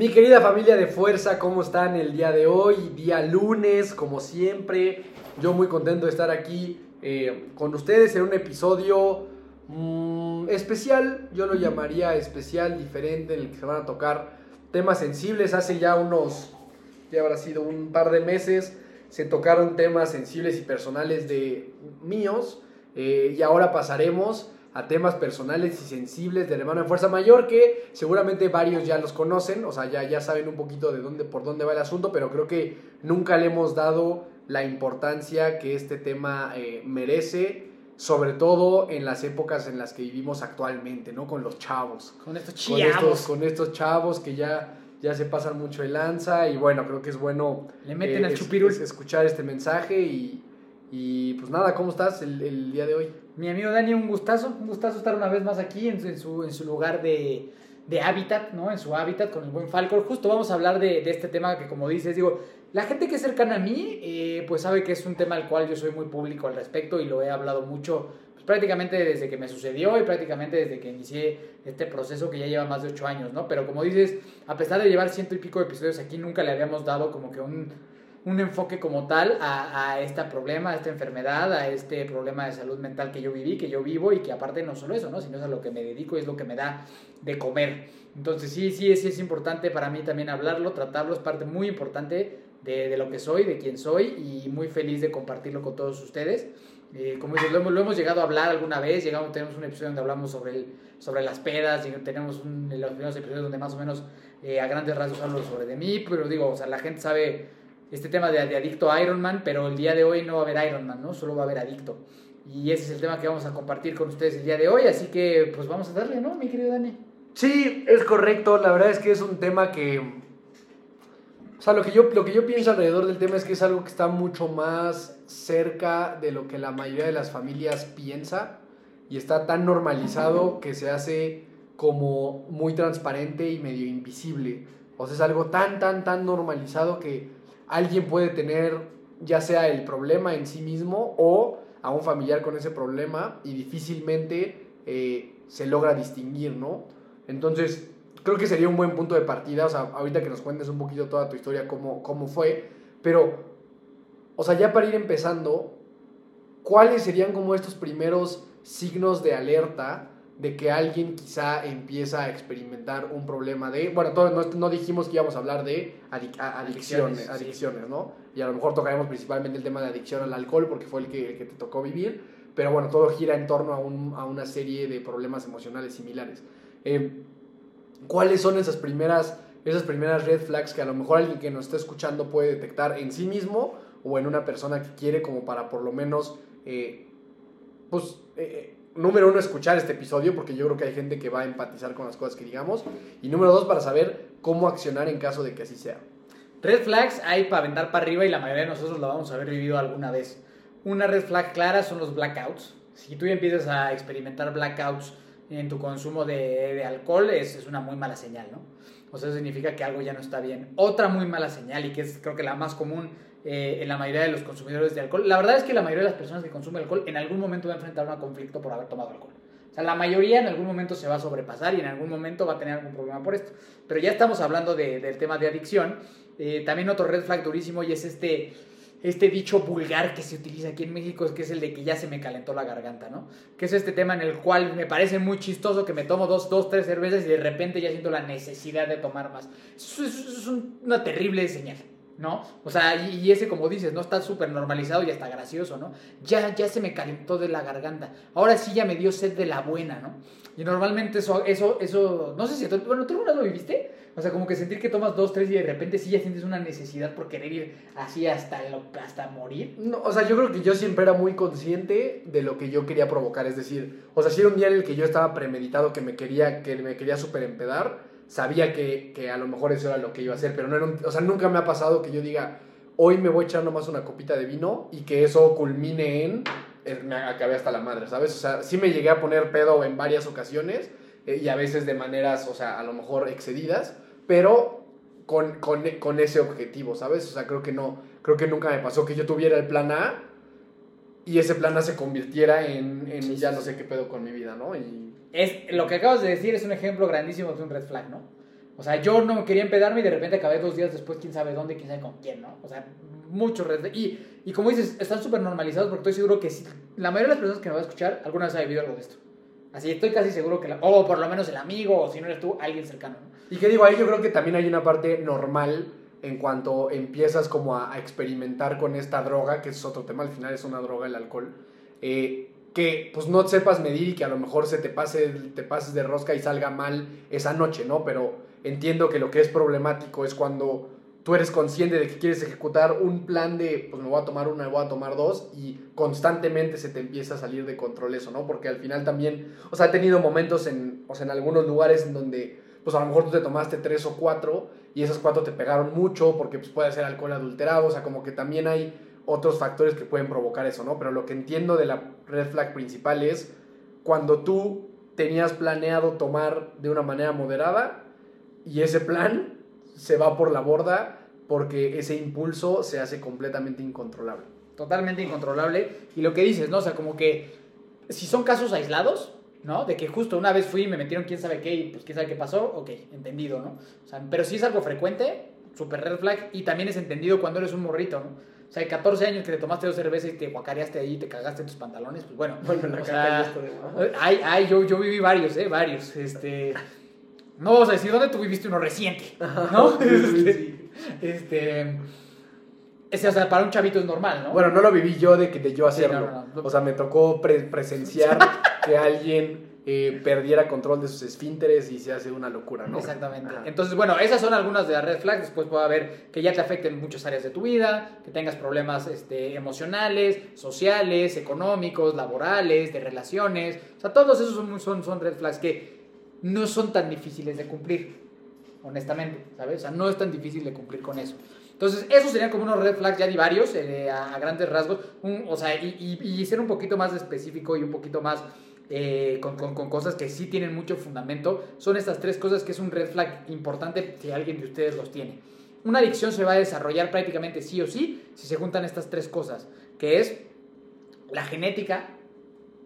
Mi querida familia de fuerza, ¿cómo están el día de hoy? Día lunes, como siempre. Yo muy contento de estar aquí eh, con ustedes en un episodio mm, especial. Yo lo llamaría especial, diferente, en el que se van a tocar temas sensibles. Hace ya unos, ya habrá sido un par de meses, se tocaron temas sensibles y personales de míos. eh, y ahora pasaremos a temas personales y sensibles del hermano de Fuerza Mayor que seguramente varios ya los conocen, o sea, ya, ya saben un poquito de dónde, por dónde va el asunto, pero creo que nunca le hemos dado la importancia que este tema eh, merece, sobre todo en las épocas en las que vivimos actualmente, ¿no? Con los chavos. Con estos Con estos, chavos. con estos chavos que ya, ya se pasan mucho de lanza y bueno, creo que es bueno Le meten al es- escuchar este mensaje y, y pues nada, ¿cómo estás el, el día de hoy? Mi amigo Dani, un gustazo, un gustazo estar una vez más aquí en, su lugar de, de hábitat, ¿no? En su hábitat con el buen Falcor. Justo vamos a hablar de, de este tema que, como dices, digo, la gente que es cercana a mí, eh, pues sabe que es un tema al cual yo soy muy público al respecto y lo he hablado mucho, pues prácticamente desde que me sucedió y prácticamente desde que inicié este proceso que ya lleva más de ocho años, ¿no? Pero como dices, a pesar de llevar ciento y pico de episodios aquí, nunca le habíamos dado como que un un enfoque como tal a, a este problema, a esta enfermedad, a este problema de salud mental que yo viví, que yo vivo y que aparte no solo eso, ¿no? sino es a lo que me dedico y es lo que me da de comer. Entonces sí, sí, sí es importante para mí también hablarlo, tratarlo, es parte muy importante de, de lo que soy, de quién soy y muy feliz de compartirlo con todos ustedes. Eh, como dices, lo hemos, lo hemos llegado a hablar alguna vez, llegamos, tenemos un episodio donde hablamos sobre, el, sobre las pedas, lleg- tenemos un, los primeros episodios donde más o menos eh, a grandes rasgos hablo sobre de mí, pero digo, o sea, la gente sabe este tema de, de adicto a Iron Man, pero el día de hoy no va a haber Iron Man, ¿no? Solo va a haber adicto. Y ese es el tema que vamos a compartir con ustedes el día de hoy, así que pues vamos a darle, ¿no, mi querido Dani? Sí, es correcto. La verdad es que es un tema que. O sea, lo que, yo, lo que yo pienso alrededor del tema es que es algo que está mucho más cerca de lo que la mayoría de las familias piensa y está tan normalizado que se hace como muy transparente y medio invisible. O sea, es algo tan, tan, tan normalizado que alguien puede tener ya sea el problema en sí mismo o a un familiar con ese problema y difícilmente eh, se logra distinguir, ¿no? Entonces, creo que sería un buen punto de partida, o sea, ahorita que nos cuentes un poquito toda tu historia, cómo, cómo fue, pero, o sea, ya para ir empezando, ¿cuáles serían como estos primeros signos de alerta de que alguien quizá empieza a experimentar un problema de, bueno, todo, no, no dijimos que íbamos a hablar de adic- adicciones, Adicciones, sí. ¿no? Y a lo mejor tocaremos principalmente el tema de adicción al alcohol porque fue el que, el que te tocó vivir, pero bueno, todo gira en torno a, un- a una serie de problemas emocionales similares. Eh, ¿Cuáles son esas primeras, esas primeras red flags que a lo mejor alguien que nos está escuchando puede detectar en sí mismo o en una persona que quiere como para por lo menos, eh, pues, eh, número uno, escuchar este episodio porque yo creo que hay gente que va a empatizar con las cosas que digamos y número dos, para saber cómo accionar en caso de que así sea. Red flags hay para aventar para arriba y la mayoría de nosotros lo vamos a haber vivido alguna vez. Una red flag clara son los blackouts. Si tú empiezas a experimentar blackouts en tu consumo de, de alcohol, es, es una muy mala señal, ¿no? O sea, eso significa que algo ya no está bien. Otra muy mala señal, y que es creo que la más común eh, en la mayoría de los consumidores de alcohol, la verdad es que la mayoría de las personas que consumen alcohol en algún momento va a enfrentar un conflicto por haber tomado alcohol. O sea, la mayoría en algún momento se va a sobrepasar y en algún momento va a tener algún problema por esto. Pero ya estamos hablando de- del tema de adicción. Eh, también otro red flag durísimo y es este, este dicho vulgar que se utiliza aquí en México, que es el de que ya se me calentó la garganta, ¿no? Que es este tema en el cual me parece muy chistoso que me tomo dos, dos tres cervezas y de repente ya siento la necesidad de tomar más. Es- es un- una terrible señal. ¿No? O sea, y, y ese, como dices, no está súper normalizado y hasta gracioso, ¿no? Ya, ya se me calentó de la garganta. Ahora sí ya me dio sed de la buena, ¿no? Y normalmente eso, eso, eso, no sé si, bueno, ¿tú alguna vez lo viviste? O sea, como que sentir que tomas dos, tres y de repente sí ya sientes una necesidad por querer ir así hasta, lo, hasta morir. No, o sea, yo creo que yo siempre era muy consciente de lo que yo quería provocar. Es decir, o sea, si era un día en el que yo estaba premeditado que me quería, que me quería súper empedar, sabía que, que a lo mejor eso era lo que iba a hacer. Pero no era o sea, nunca me ha pasado que yo diga, hoy me voy a echar nomás una copita de vino y que eso culmine en, en- me acabé hasta la madre, ¿sabes? O sea, sí me llegué a poner pedo en varias ocasiones eh, y a veces de maneras, o sea, a lo mejor excedidas, pero con, con, con ese objetivo, ¿sabes? O sea, creo que no, creo que nunca me pasó que yo tuviera el plan A y ese plan se convirtiera en, en ya no sé qué pedo con mi vida, ¿no? Y Es, lo que acabas de decir es un ejemplo grandísimo de un red flag, ¿no? O sea, yo no quería empedarme y de repente acabé dos días después, quién sabe dónde, quién sabe con quién, ¿no? O sea, muchos red flag. Y, y como dices, están súper normalizados porque estoy seguro que si- la mayoría de las personas que me va a escuchar alguna vez ha vivido algo de esto. Así, estoy casi seguro que, la, o por lo menos el amigo, o si no eres tú, alguien cercano, ¿no? Y que digo, ahí yo creo que también hay una parte normal en cuanto empiezas como a, experimentar con esta droga, que es otro tema, al final es una droga el alcohol, eh, que pues no sepas medir y que a lo mejor se te pase, te pases de rosca y salga mal esa noche, ¿no? Pero entiendo que lo que es problemático es cuando tú eres consciente de que quieres ejecutar un plan de, pues me voy a tomar una, me voy a tomar dos, y constantemente se te empieza a salir de control eso, ¿no? Porque al final también, o sea, he tenido momentos en, o sea, en algunos lugares en donde, pues a lo mejor tú te tomaste tres o cuatro, y esas cuatro te pegaron mucho, porque pues puede ser alcohol adulterado, o sea, como que también hay otros factores que pueden provocar eso, ¿no? Pero lo que entiendo de la red flag principal es cuando tú tenías planeado tomar de una manera moderada, y ese plan se va por la borda porque ese impulso se hace completamente incontrolable. totalmente incontrolable. Y lo que dices, ¿no? O sea, como que si son casos aislados, ¿no? De que justo una vez fui y me metieron quién sabe qué y pues quién sabe qué pasó, ok, entendido, ¿no? O sea, pero si es algo frecuente, super red flag y también es entendido cuando eres un morrito, ¿no? O sea, de 14 años que te tomaste dos cervezas y te guacareaste ahí y te cagaste en tus pantalones, pues bueno. Bueno. Ay, ay, yo, yo viví varios, ¿eh? Varios. Este. No vamos a decir dónde tú viviste uno reciente, ¿no? Este, este. Ese, o sea, para un chavito es normal, ¿no? Bueno, no lo viví yo de, que, de yo hacerlo. no, no, no. O sea, me tocó pre- presenciar que alguien eh, perdiera control de sus esfínteres y se hace una locura, ¿no? Exactamente. Ajá. Entonces, bueno, esas son algunas de las red flags. Después puede haber que ya te afecten muchas áreas de tu vida, que tengas problemas este, emocionales, sociales, económicos, laborales, de relaciones. O sea, todos esos son, son, son red flags que no son tan difíciles de cumplir, honestamente, ¿sabes? O sea, no es tan difícil de cumplir con eso. Entonces, esos serían como unos red flags ya de varios, eh, a, grandes rasgos. O sea, y, y- ser un poquito más específico y un poquito más eh, con, con- cosas que sí tienen mucho fundamento. Son estas tres cosas que es un red flag importante si alguien de ustedes los tiene. Una adicción se va a desarrollar prácticamente sí o sí si se juntan estas tres cosas, que es la genética,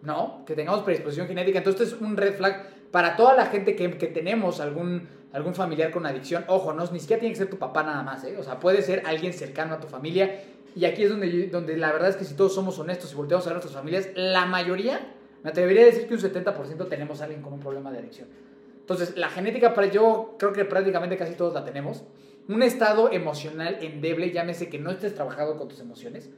¿no? Que tengamos predisposición genética. Entonces, es un red flag para toda la gente que, que tenemos algún, algún familiar con adicción. Ojo, no, ni siquiera tiene que ser tu papá nada más, ¿eh? O sea, puede ser alguien cercano a tu familia. Y aquí es donde, donde la verdad es que si todos somos honestos y volteamos a ver nuestras familias, la mayoría, me atrevería a decir que un 70% tenemos a alguien con un problema de adicción. Entonces, la genética, yo creo que prácticamente casi todos la tenemos. Un estado emocional endeble, llámese que no estés trabajando con tus emociones.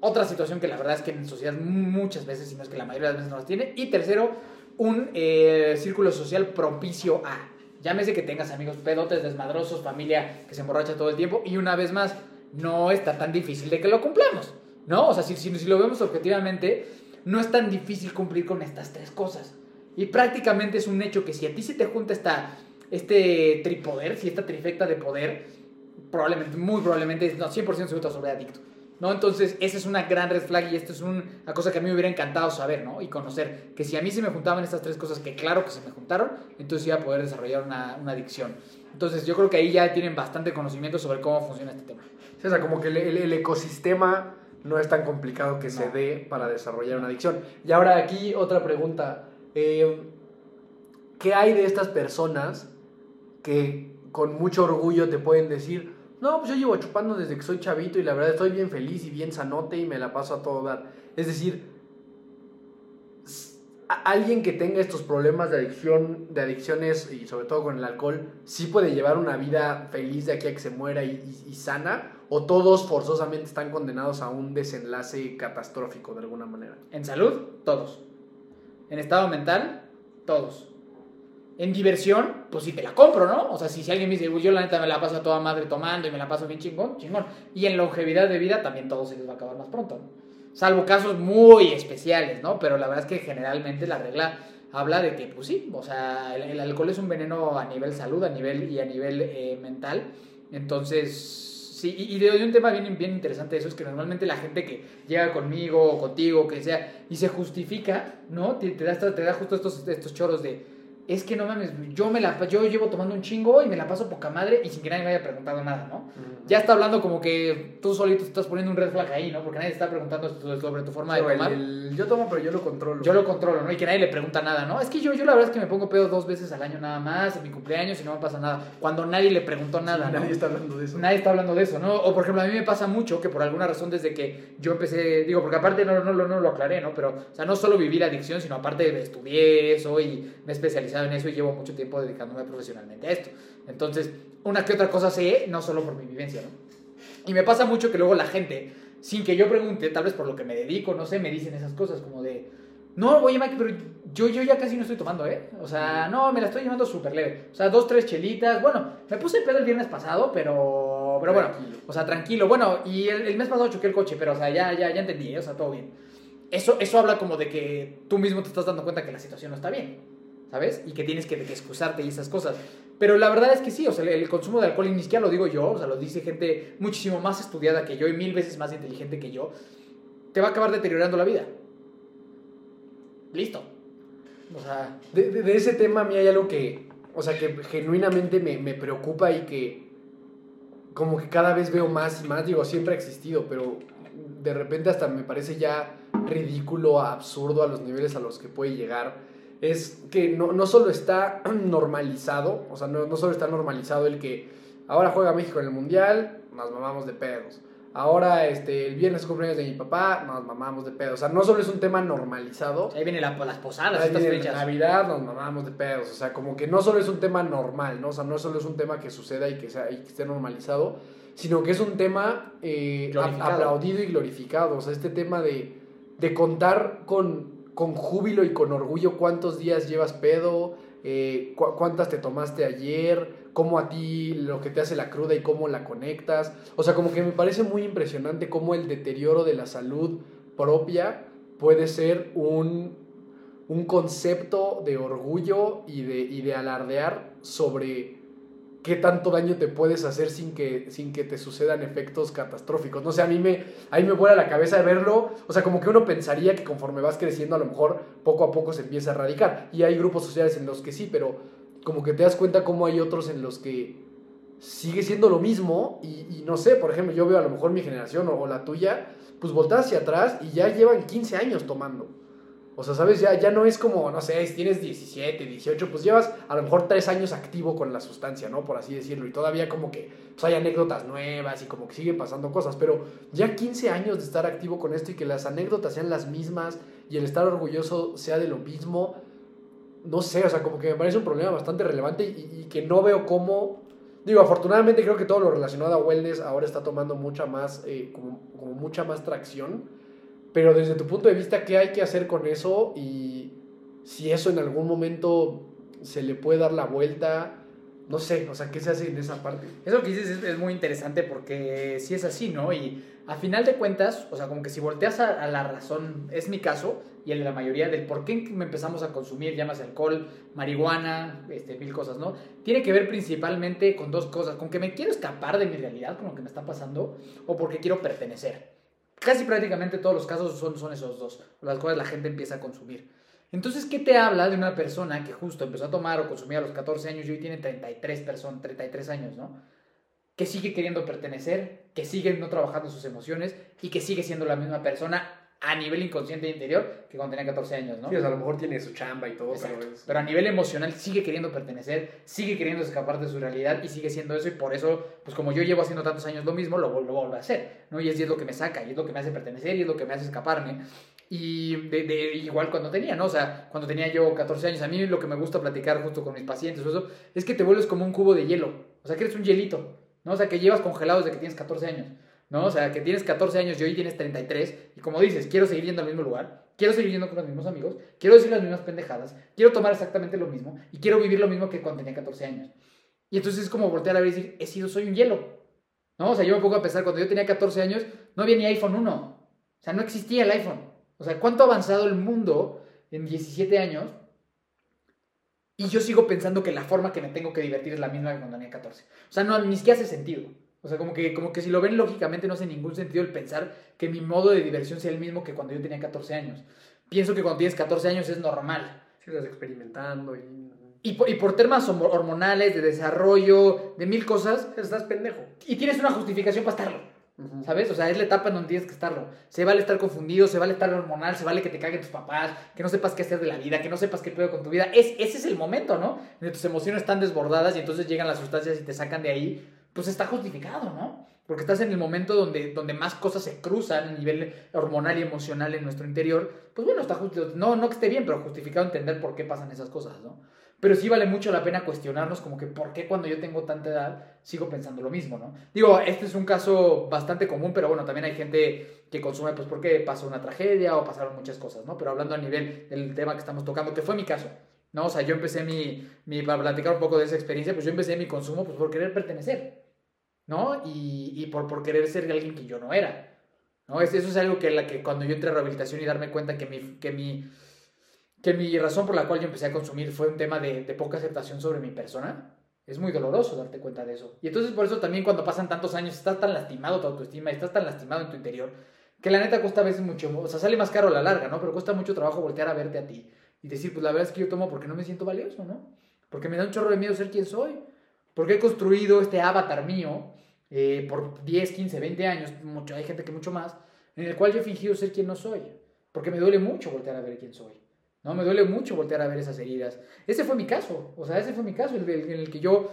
Otra situación que la verdad es que en sociedad muchas veces, si no es que la mayoría de las veces no las tiene. Y tercero, un eh, círculo social propicio a. Llámese que tengas amigos pedotes, desmadrosos, familia que se emborracha todo el tiempo. Y una vez más, no está tan difícil de que lo cumplamos. ¿No? O sea, si lo vemos objetivamente, no es tan difícil cumplir con estas tres cosas. Y prácticamente es un hecho que si a ti se te junta esta, este tripoder, si esta trifecta de poder, probablemente, muy probablemente, no, 100% seguro sobre adicto. ¿No? Entonces, esa es una gran red flag y esto es un- una cosa que a mí me hubiera encantado saber, ¿no? Y conocer que si a mí se me juntaban estas tres cosas, que claro que se me juntaron, entonces iba a poder desarrollar una, una adicción. Entonces, yo creo que ahí ya tienen bastante conocimiento sobre cómo funciona este tema. Sí, o sea, como que el, el- el ecosistema no es tan complicado que se dé para desarrollar una adicción. Y ahora aquí otra pregunta. Eh, ¿Qué hay de estas personas que con mucho orgullo te pueden decir, no, pues yo llevo chupando desde que soy chavito y la verdad estoy bien feliz y bien sanote y me la paso a todo dar? Es decir, alguien que tenga estos problemas de adicción, de adicciones y sobre todo con el alcohol, sí puede llevar una vida feliz de aquí a que se muera y, y, sana, o todos forzosamente están condenados a un desenlace catastrófico de alguna manera. En salud, todos. En estado mental, todos. En diversión, pues sí te la compro, ¿no? O sea, si, si alguien me dice, yo la neta me la paso a toda madre tomando y me la paso bien chingón, chingón. Y en longevidad de vida también todo se les va a acabar más pronto, ¿no? Salvo casos muy especiales, ¿no? Pero la verdad es que generalmente la regla habla de que, pues sí, o sea, el, alcohol es un veneno a nivel salud, a nivel y a nivel eh, mental. Entonces, sí, y, de un tema bien, bien interesante eso es que normalmente la gente que llega conmigo o contigo, que sea, y se justifica, ¿no? Te, da, te da justo estos, estos choros de es que no mames, yo me la yo llevo tomando un chingo y me la paso poca madre y sin que nadie me haya preguntado nada, ¿no? Ya está hablando como que tú solito estás poniendo un red flag ahí, ¿no? Porque nadie está preguntando sobre tu forma de tomar. yo tomo, pero yo lo controlo. Yo lo controlo, ¿no? Y que nadie le pregunta nada, ¿no? Es que yo, yo la verdad es que me pongo pedo dos veces al año nada más, en mi cumpleaños y no me pasa nada. Cuando nadie le preguntó nada, ¿no? Nadie está hablando de eso. Nadie está hablando de eso, ¿no? O por ejemplo, a mí me pasa mucho que por alguna razón desde que yo empecé, digo, porque aparte no, no, no, no lo aclaré, ¿no? Pero, o sea, no solo vivir adicción, sino aparte estudié eso y me he especializado en eso y llevo mucho tiempo dedicándome profesionalmente a esto. Entonces, una que otra cosa sé, no solo por mi vivencia, ¿no? Y me pasa mucho que luego la gente, sin que yo pregunte, tal vez por lo que me dedico, no sé, me dicen esas cosas como de, no, oye Mike, pero yo, yo ya casi no estoy tomando, ¿eh? O sea, no, me la estoy llevando súper leve. O sea, dos, tres chelitas. Bueno, me puse el pedo el viernes pasado, pero, pero bueno, o sea, tranquilo. Bueno, y el, mes pasado choqué el coche, pero o sea, ya, ya, ya entendí, ¿eh? o sea, todo bien. Eso, eso habla como de que tú mismo te estás dando cuenta que la situación no está bien. ¿Sabes? Y que tienes que, excusarte y esas cosas. Pero la verdad es que sí, o sea, el, consumo de alcohol, y ni siquiera lo digo yo, o sea, lo dice gente muchísimo más estudiada que yo y mil veces más inteligente que yo, te va a acabar deteriorando la vida. Listo. O sea... De, ese tema a mí hay algo que, o sea, que genuinamente me, me preocupa y que como que cada vez veo más y más, digo, siempre ha existido, pero de repente hasta me parece ya ridículo, absurdo a los niveles a los que puede llegar es que no, no solo está normalizado, o sea, no, no, solo está normalizado el que ahora juega México en el Mundial, nos mamamos de pedos. Ahora, este, el viernes cumpleaños de mi papá, nos mamamos de pedos. O sea, no solo es un tema normalizado. Ahí vienen las posadas, Ahí estas fechas. Navidad, nos mamamos de pedos. O sea, como que no solo es un tema normal, ¿no? O sea, no solo es un tema que suceda y que, sea, y que esté normalizado, sino que es un tema eh, aplaudido y glorificado. O sea, este tema de, de contar con con júbilo y con orgullo cuántos días llevas pedo, eh, cuántas te tomaste ayer, cómo a ti lo que te hace la cruda y cómo la conectas. O sea, como que me parece muy impresionante cómo el deterioro de la salud propia puede ser un, un concepto de orgullo y de, y de alardear sobre qué tanto daño te puedes hacer sin que, sin que te sucedan efectos catastróficos. No sé, a mí me, a mí me vuela la cabeza de verlo. O sea, como que uno pensaría que conforme vas creciendo, a lo mejor poco a poco se empieza a erradicar. Y hay grupos sociales en los que sí, pero como que te das cuenta cómo hay otros en los que sigue siendo lo mismo. Y, no sé, por ejemplo, yo veo a lo mejor mi generación o, o la tuya, pues voltas hacia atrás y ya llevan 15 años tomando. O sea, ¿sabes? Ya, ya no es como, no sé, si tienes 17, 18, pues llevas a lo mejor 3 años activo con la sustancia, ¿no? Por así decirlo. Y todavía como que pues, hay anécdotas nuevas y como que siguen pasando cosas. Pero ya 15 años de estar activo con esto y que las anécdotas sean las mismas y el estar orgulloso sea de lo mismo, no sé, o sea, como que me parece un problema bastante relevante y, que no veo cómo... Digo, afortunadamente creo que todo lo relacionado a wellness ahora está tomando mucha más, eh, como, como mucha más tracción pero desde tu punto de vista, ¿qué hay que hacer con eso? Y si eso en algún momento se le puede dar la vuelta, no sé, o sea, ¿qué se hace en esa parte? Eso que dices es, muy interesante porque si es así, ¿no? Y a final de cuentas, o sea, como que si volteas a, la razón, es mi caso y de la mayoría del por qué me empezamos a consumir, llamas alcohol, marihuana, este, mil cosas, ¿no? Tiene que ver principalmente con dos cosas, con que me quiero escapar de mi realidad, con lo que me está pasando, o porque quiero pertenecer. Casi prácticamente todos los casos son, esos dos, las cuales la gente empieza a consumir. Entonces, ¿qué te habla de una persona que justo empezó a tomar o consumir a los 14 años y hoy tiene 33, personas, 33 años, ¿no? Que sigue queriendo pertenecer, que sigue no trabajando sus emociones y que sigue siendo la misma persona a nivel inconsciente e interior que cuando tenía 14 años, ¿no? Sí, a lo mejor tiene su chamba y todo, pero, pero a nivel emocional sigue queriendo pertenecer, sigue queriendo escapar de su realidad y sigue siendo eso y por eso, pues como yo llevo haciendo tantos años lo mismo, lo, vuelvo a hacer, ¿no? Y es, y es lo que me saca, y es lo que me hace pertenecer, y es lo que me hace escaparme. Y de, de- igual cuando tenía, ¿no? O sea, cuando tenía yo 14 años, a mí lo que me gusta platicar justo con mis pacientes o eso, es que te vuelves como un cubo de hielo. O sea, que eres un hielito, ¿no? O sea, que llevas congelado desde que tienes 14 años, ¿no? O sea, que tienes 14 años y hoy tienes 33 y como dices, quiero seguir yendo al mismo lugar, quiero seguir yendo con los mismos amigos, quiero decir las mismas pendejadas, quiero tomar exactamente lo mismo y quiero vivir lo mismo que cuando tenía 14 años. Y entonces es como voltear a ver y decir, he sido, soy un hielo, ¿no? O sea, yo me pongo a pensar, cuando yo tenía 14 años, no había ni iPhone 1. O sea, no existía el iPhone. O sea, ¿cuánto ha avanzado el mundo en 17 años? Y yo sigo pensando que la forma que me tengo que divertir es la misma que cuando tenía 14. O sea, no, ni siquiera hace sentido. O sea, como que, como que si lo ven lógicamente no hace ningún sentido el pensar que mi modo de diversión sea el mismo que cuando yo tenía 14 años. Pienso que cuando tienes 14 años es normal. Sí, estás experimentando y... Y por, y por temas hormonales, de desarrollo, de mil cosas, Estás pendejo. y tienes una justificación para estarlo. ¿Sabes? O sea, es la etapa en donde tienes que estarlo. Se vale estar confundido, se vale estar hormonal, se vale que te caguen tus papás, que no sepas qué hacer de la vida, que no sepas qué pedo con tu vida. Es, ese es el momento, ¿no? En donde tus emociones están desbordadas y entonces llegan las sustancias y te sacan de ahí. Pues está justificado, ¿no? Porque estás en el momento donde, donde más cosas se cruzan a nivel hormonal y emocional en nuestro interior. Pues bueno, está justo. No, no que esté bien, pero justificado entender por qué pasan esas cosas, ¿no? Pero sí vale mucho la pena cuestionarnos como que por qué cuando yo tengo tanta edad sigo pensando lo mismo, ¿no? Digo, este es un caso bastante común, pero bueno, también hay gente que consume pues porque pasó una tragedia o pasaron muchas cosas, ¿no? Pero hablando a nivel del tema que estamos tocando, que fue mi caso, ¿no? O sea, yo empecé mi, mi para platicar un poco de esa experiencia, pues yo empecé mi consumo pues por querer pertenecer, ¿no? Y, y por, por querer ser alguien que yo no era, ¿no? Es- Eso es algo que, la que cuando yo entré a rehabilitación y darme cuenta que mi, que mi, que mi razón por la cual yo empecé a consumir fue un tema de, de poca aceptación sobre mi persona, es muy doloroso darte cuenta de eso. Y entonces por eso también cuando pasan tantos años estás tan lastimado tu autoestima, estás tan lastimado en tu interior, que la neta cuesta a veces mucho, o sea, sale más caro a la larga, ¿no? Pero cuesta mucho trabajo voltear a verte a ti y decir, pues la verdad es que yo tomo porque no me siento valioso, ¿no? Porque me da un chorro de miedo ser quien soy. Porque he construido este avatar mío eh, por 10, 15, 20 años, mucho, hay gente que mucho más, en el cual yo he fingido ser quien no soy. Porque me duele mucho voltear a ver quién soy. ¿no? Me duele mucho voltear a ver esas heridas. Ese fue mi caso, o sea, ese fue mi caso, el, en el que yo,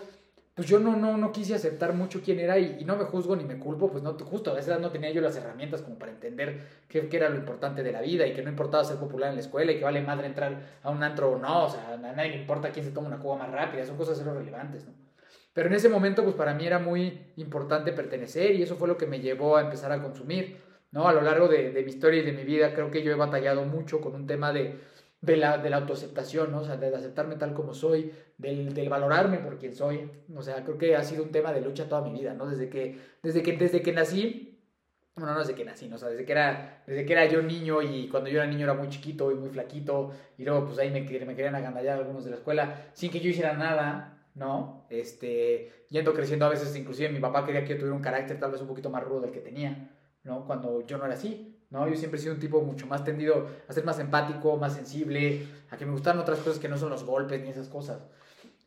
pues yo no, no, no quise aceptar mucho quién era y, y no me juzgo ni me culpo, pues no, justo a esa edad no tenía yo las herramientas como para entender qué, qué era lo importante de la vida y que no importaba ser popular en la escuela y que vale madre entrar a un antro o no, o sea, a nadie le importa quién se toma una cuba más rápida, son cosas cero relevantes, ¿no? Pero en ese momento, pues para mí era muy importante pertenecer y eso fue lo que me llevó a empezar a consumir, ¿no? A lo largo de, de mi historia y de mi vida, creo que yo he batallado mucho con un tema de, de, la, de la autoaceptación, ¿no? O sea, de aceptarme tal como soy, del, del valorarme por quien soy. O sea, creo que ha sido un tema de lucha toda mi vida, ¿no? Desde que, desde que, desde que nací, bueno, no desde que nací, ¿no? O sea, desde que, era, desde que era yo niño y cuando yo era niño era muy chiquito y muy flaquito y luego pues ahí me, me querían agandallar algunos de la escuela sin que yo hiciera nada, ¿no? Este, yendo creciendo a veces, inclusive mi papá quería que yo tuviera un carácter tal vez un poquito más rudo del que tenía, ¿no? Cuando yo no era así, ¿no? Yo siempre he sido un tipo mucho más tendido a ser más empático, más sensible, a que me gustan otras cosas que no son los golpes ni esas cosas.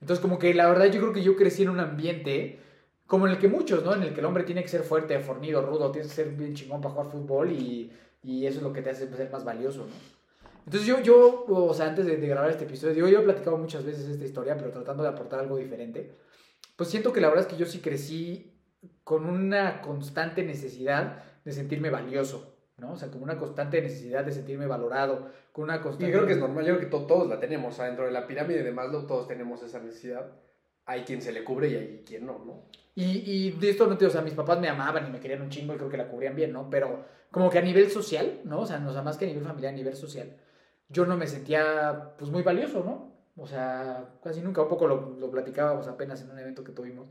Entonces, como que la verdad yo creo que yo crecí en un ambiente como en el que muchos, ¿no? En el que el hombre tiene que ser fuerte, fornido, rudo, tienes que ser bien chingón para jugar fútbol y, y eso es lo que te hace ser más valioso, ¿no? Entonces yo, yo o sea, antes de, de grabar este episodio, digo, yo he platicado muchas veces esta historia, pero tratando de aportar algo diferente, pues siento que la verdad es que yo sí crecí con una constante necesidad de sentirme valioso, ¿no? O sea, como una constante necesidad de sentirme valorado, con una Y constante... creo que es normal, yo creo que to- todos la tenemos, o sea, dentro de la pirámide de Maslow todos tenemos esa necesidad. Hay quien se le cubre y hay quien no, ¿no? Y, y de esto no te, o sea, mis papás me amaban y me querían un chingo y creo que la cubrían bien, ¿no? Pero como que a nivel social, ¿no? O sea, no, o sea, más que a nivel familiar, a nivel social, yo no me sentía, pues, muy valioso, ¿no? O sea, casi nunca, un poco lo, platicábamos apenas en un evento que tuvimos,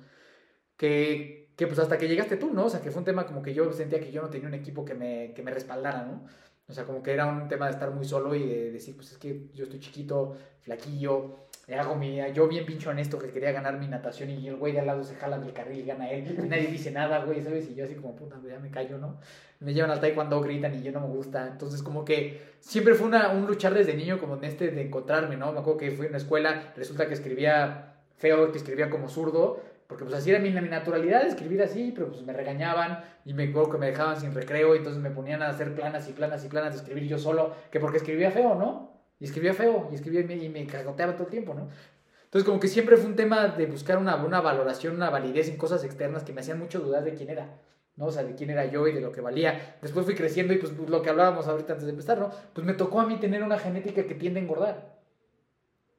que, que pues hasta que llegaste tú, ¿no? O sea, que fue un tema como que yo sentía que yo no tenía un equipo que me, que me respaldara, ¿no? O sea, como que era un tema de estar muy solo y de decir, pues es que yo estoy chiquito, flaquillo, hago mi, yo bien pincho honesto que quería ganar mi natación y el güey de al lado se jala del carril y gana él. Y nadie dice nada, güey, ¿sabes? Y yo así como, puta, ya me callo, ¿no? Me llevan al taekwondo, gritan y yo no me gusta. Entonces como que siempre fue una, un luchar desde niño como en este de encontrarme, ¿no? Me acuerdo que fui a una escuela, resulta que escribía feo, que escribía como zurdo, porque pues así era mi, mi naturalidad, escribir así, pero pues me regañaban y me acuerdo que me dejaban sin recreo y entonces me ponían a hacer planas y planas y planas de escribir yo solo, que porque escribía feo, ¿no? Y escribía feo, y escribía y me, y me cagoteaba todo el tiempo, ¿no? Entonces como que siempre fue un tema de buscar una, una valoración, una validez en cosas externas que me hacían mucho dudar de quién era, ¿no? O sea, de quién era yo y de lo que valía. Después fui creciendo y pues lo que hablábamos ahorita antes de empezar, ¿no? Pues me tocó a mí tener una genética que tiende a engordar.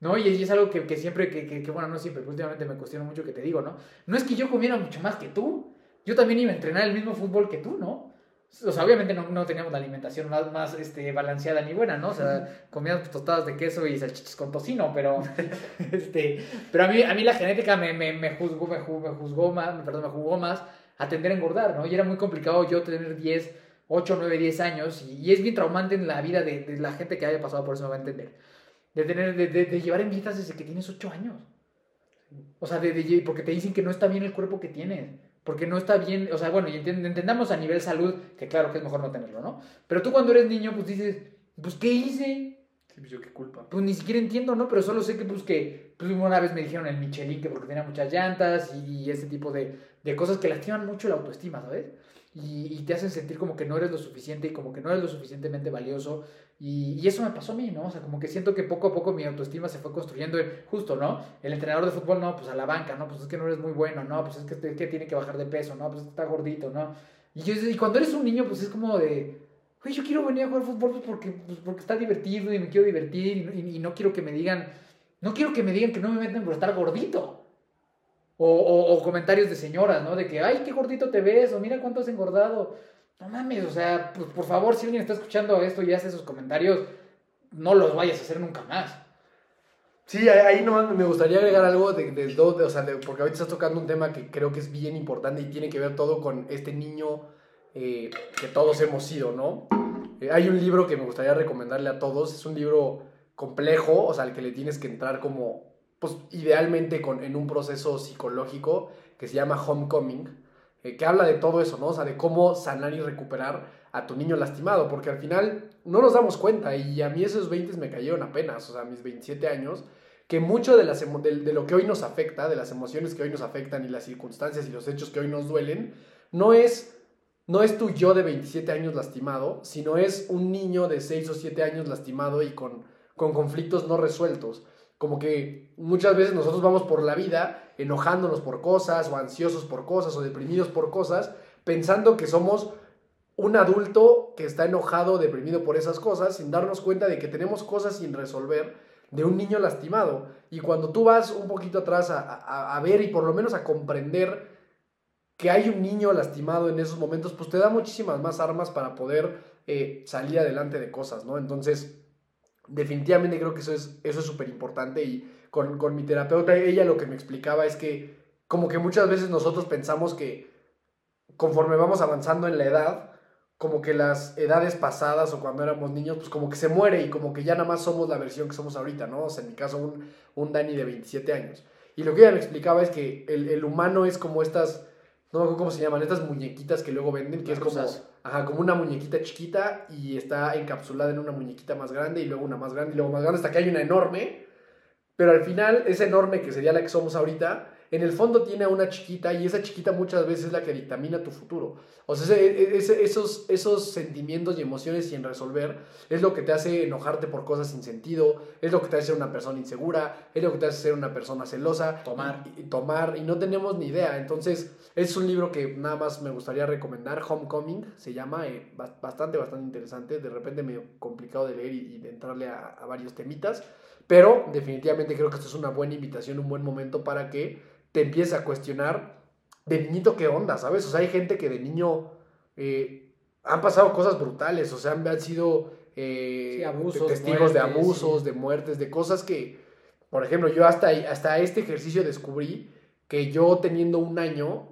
¿No? Y es algo que, que siempre, que, que, bueno, no siempre, últimamente me cuestiono mucho que te digo, ¿no? No es que yo comiera mucho más que tú. Yo también iba a entrenar el mismo fútbol que tú, ¿no? O sea, obviamente no, no teníamos la alimentación más, más este, balanceada ni buena, ¿no? O sea, comíamos tostadas de queso y salchichas con tocino, pero, este, pero a, mí, a mí la genética me, me, me juzgó, me, juzgó, me juzgó más, perdón, me jugó más a tender a engordar, ¿no? Y era muy complicado yo tener 10, 8, 9, 10 años y, es bien traumante en la vida de, de, la gente que haya pasado por eso, me va a entender. De, tener, de, de, llevar en dietas desde que tienes 8 años. O sea, de, porque te dicen que no está bien el cuerpo que tienes porque no está bien, o sea, bueno, y entendamos a nivel salud, que claro que es mejor no tenerlo, ¿no? Pero tú cuando eres niño, pues dices, pues, ¿qué hice? pues yo qué culpa. Pues ni siquiera entiendo, ¿no? Pero solo sé que, pues, que, pues una vez me dijeron el Michelin que porque tenía muchas llantas y ese tipo de, de cosas que lastiman mucho la autoestima, ¿sabes? Y, y, te hacen sentir como que no eres lo suficiente y como que no eres lo suficientemente valioso y, eso me pasó a mí, ¿no? O sea, como que siento que poco a poco mi autoestima se fue construyendo justo, ¿no? El entrenador de fútbol, no, pues a la banca, ¿no? Pues es que no eres muy bueno, ¿no? Pues es que, que tiene que bajar de peso, ¿no? Pues está gordito, ¿no? Y, yo, y cuando eres un niño, pues es como de, oye, yo quiero venir a jugar fútbol pues porque, pues porque está divertido y me quiero divertir y, y, no quiero que me digan, no quiero que me digan que no me meten por estar gordito. O, o, o comentarios de señoras, ¿no? De que, ay, qué gordito te ves, o mira cuánto has engordado. No mames, o sea, pues por favor, si alguien está escuchando esto y hace esos comentarios, no los vayas a hacer nunca más. Sí, ahí no me gustaría agregar algo de, de, o sea, porque ahorita estás tocando un tema que creo que es bien importante y tiene que ver todo con este niño eh, que todos hemos sido, ¿no? Eh, hay un libro que me gustaría recomendarle a todos, es un libro complejo, o sea, al que le tienes que entrar como, pues idealmente con, en un proceso psicológico que se llama Homecoming eh, que habla de todo eso, ¿no? O sea, de cómo sanar y recuperar a tu niño lastimado, porque al final no nos damos cuenta y a mí esos 20 me cayeron apenas, o sea, mis 27 años, que mucho de, lo que hoy nos afecta, de las emociones que hoy nos afectan y las circunstancias y los hechos que hoy nos duelen, no es, no es tu yo de 27 años lastimado, sino es un niño de 6 o 7 años lastimado y con, con conflictos no resueltos como que muchas veces nosotros vamos por la vida enojándonos por cosas o ansiosos por cosas o deprimidos por cosas, pensando que somos un adulto que está enojado deprimido por esas cosas sin darnos cuenta de que tenemos cosas sin resolver de un niño lastimado. Y cuando tú vas un poquito atrás a, ver y por lo menos a comprender que hay un niño lastimado en esos momentos, pues te da muchísimas más armas para poder eh, salir adelante de cosas, ¿no? Entonces, definitivamente creo que eso es eso es súper importante y con, con, mi terapeuta ella lo que me explicaba es que como que muchas veces nosotros pensamos que conforme vamos avanzando en la edad como que las edades pasadas o cuando éramos niños pues como que se muere y como que ya nada más somos la versión que somos ahorita, ¿no? O sea, en mi caso un, un Dani de 27 años. Y lo que ella me explicaba es que el, el humano es como estas no me acuerdo cómo se llaman, estas muñequitas que luego venden, que es como, ajá, como una muñequita chiquita y está encapsulada en una muñequita más grande y luego una más grande y luego más grande hasta que hay una enorme. Pero al final, esa enorme que sería la que somos ahorita, en el fondo tiene a una chiquita y esa chiquita muchas veces es la que dictamina tu futuro. O sea, esos, esos sentimientos y emociones sin resolver es lo que te hace enojarte por cosas sin sentido, es lo que te hace ser una persona insegura, es lo que te hace ser una persona celosa. Tomar. Y, tomar, y no tenemos ni idea. Entonces, es un libro que nada más me gustaría recomendar, Homecoming, se llama, eh, bastante, bastante interesante, de repente medio complicado de leer y, de entrarle a, a varios temitas. Pero definitivamente creo que esto es una buena invitación, un buen momento para que te empieces a cuestionar de niñito qué onda, ¿sabes? O sea, hay gente que de niño eh, han pasado cosas brutales, o sea, han, sido eh, testigos de abusos, de muertes, de cosas que, por ejemplo, yo hasta, hasta este ejercicio descubrí que yo teniendo un año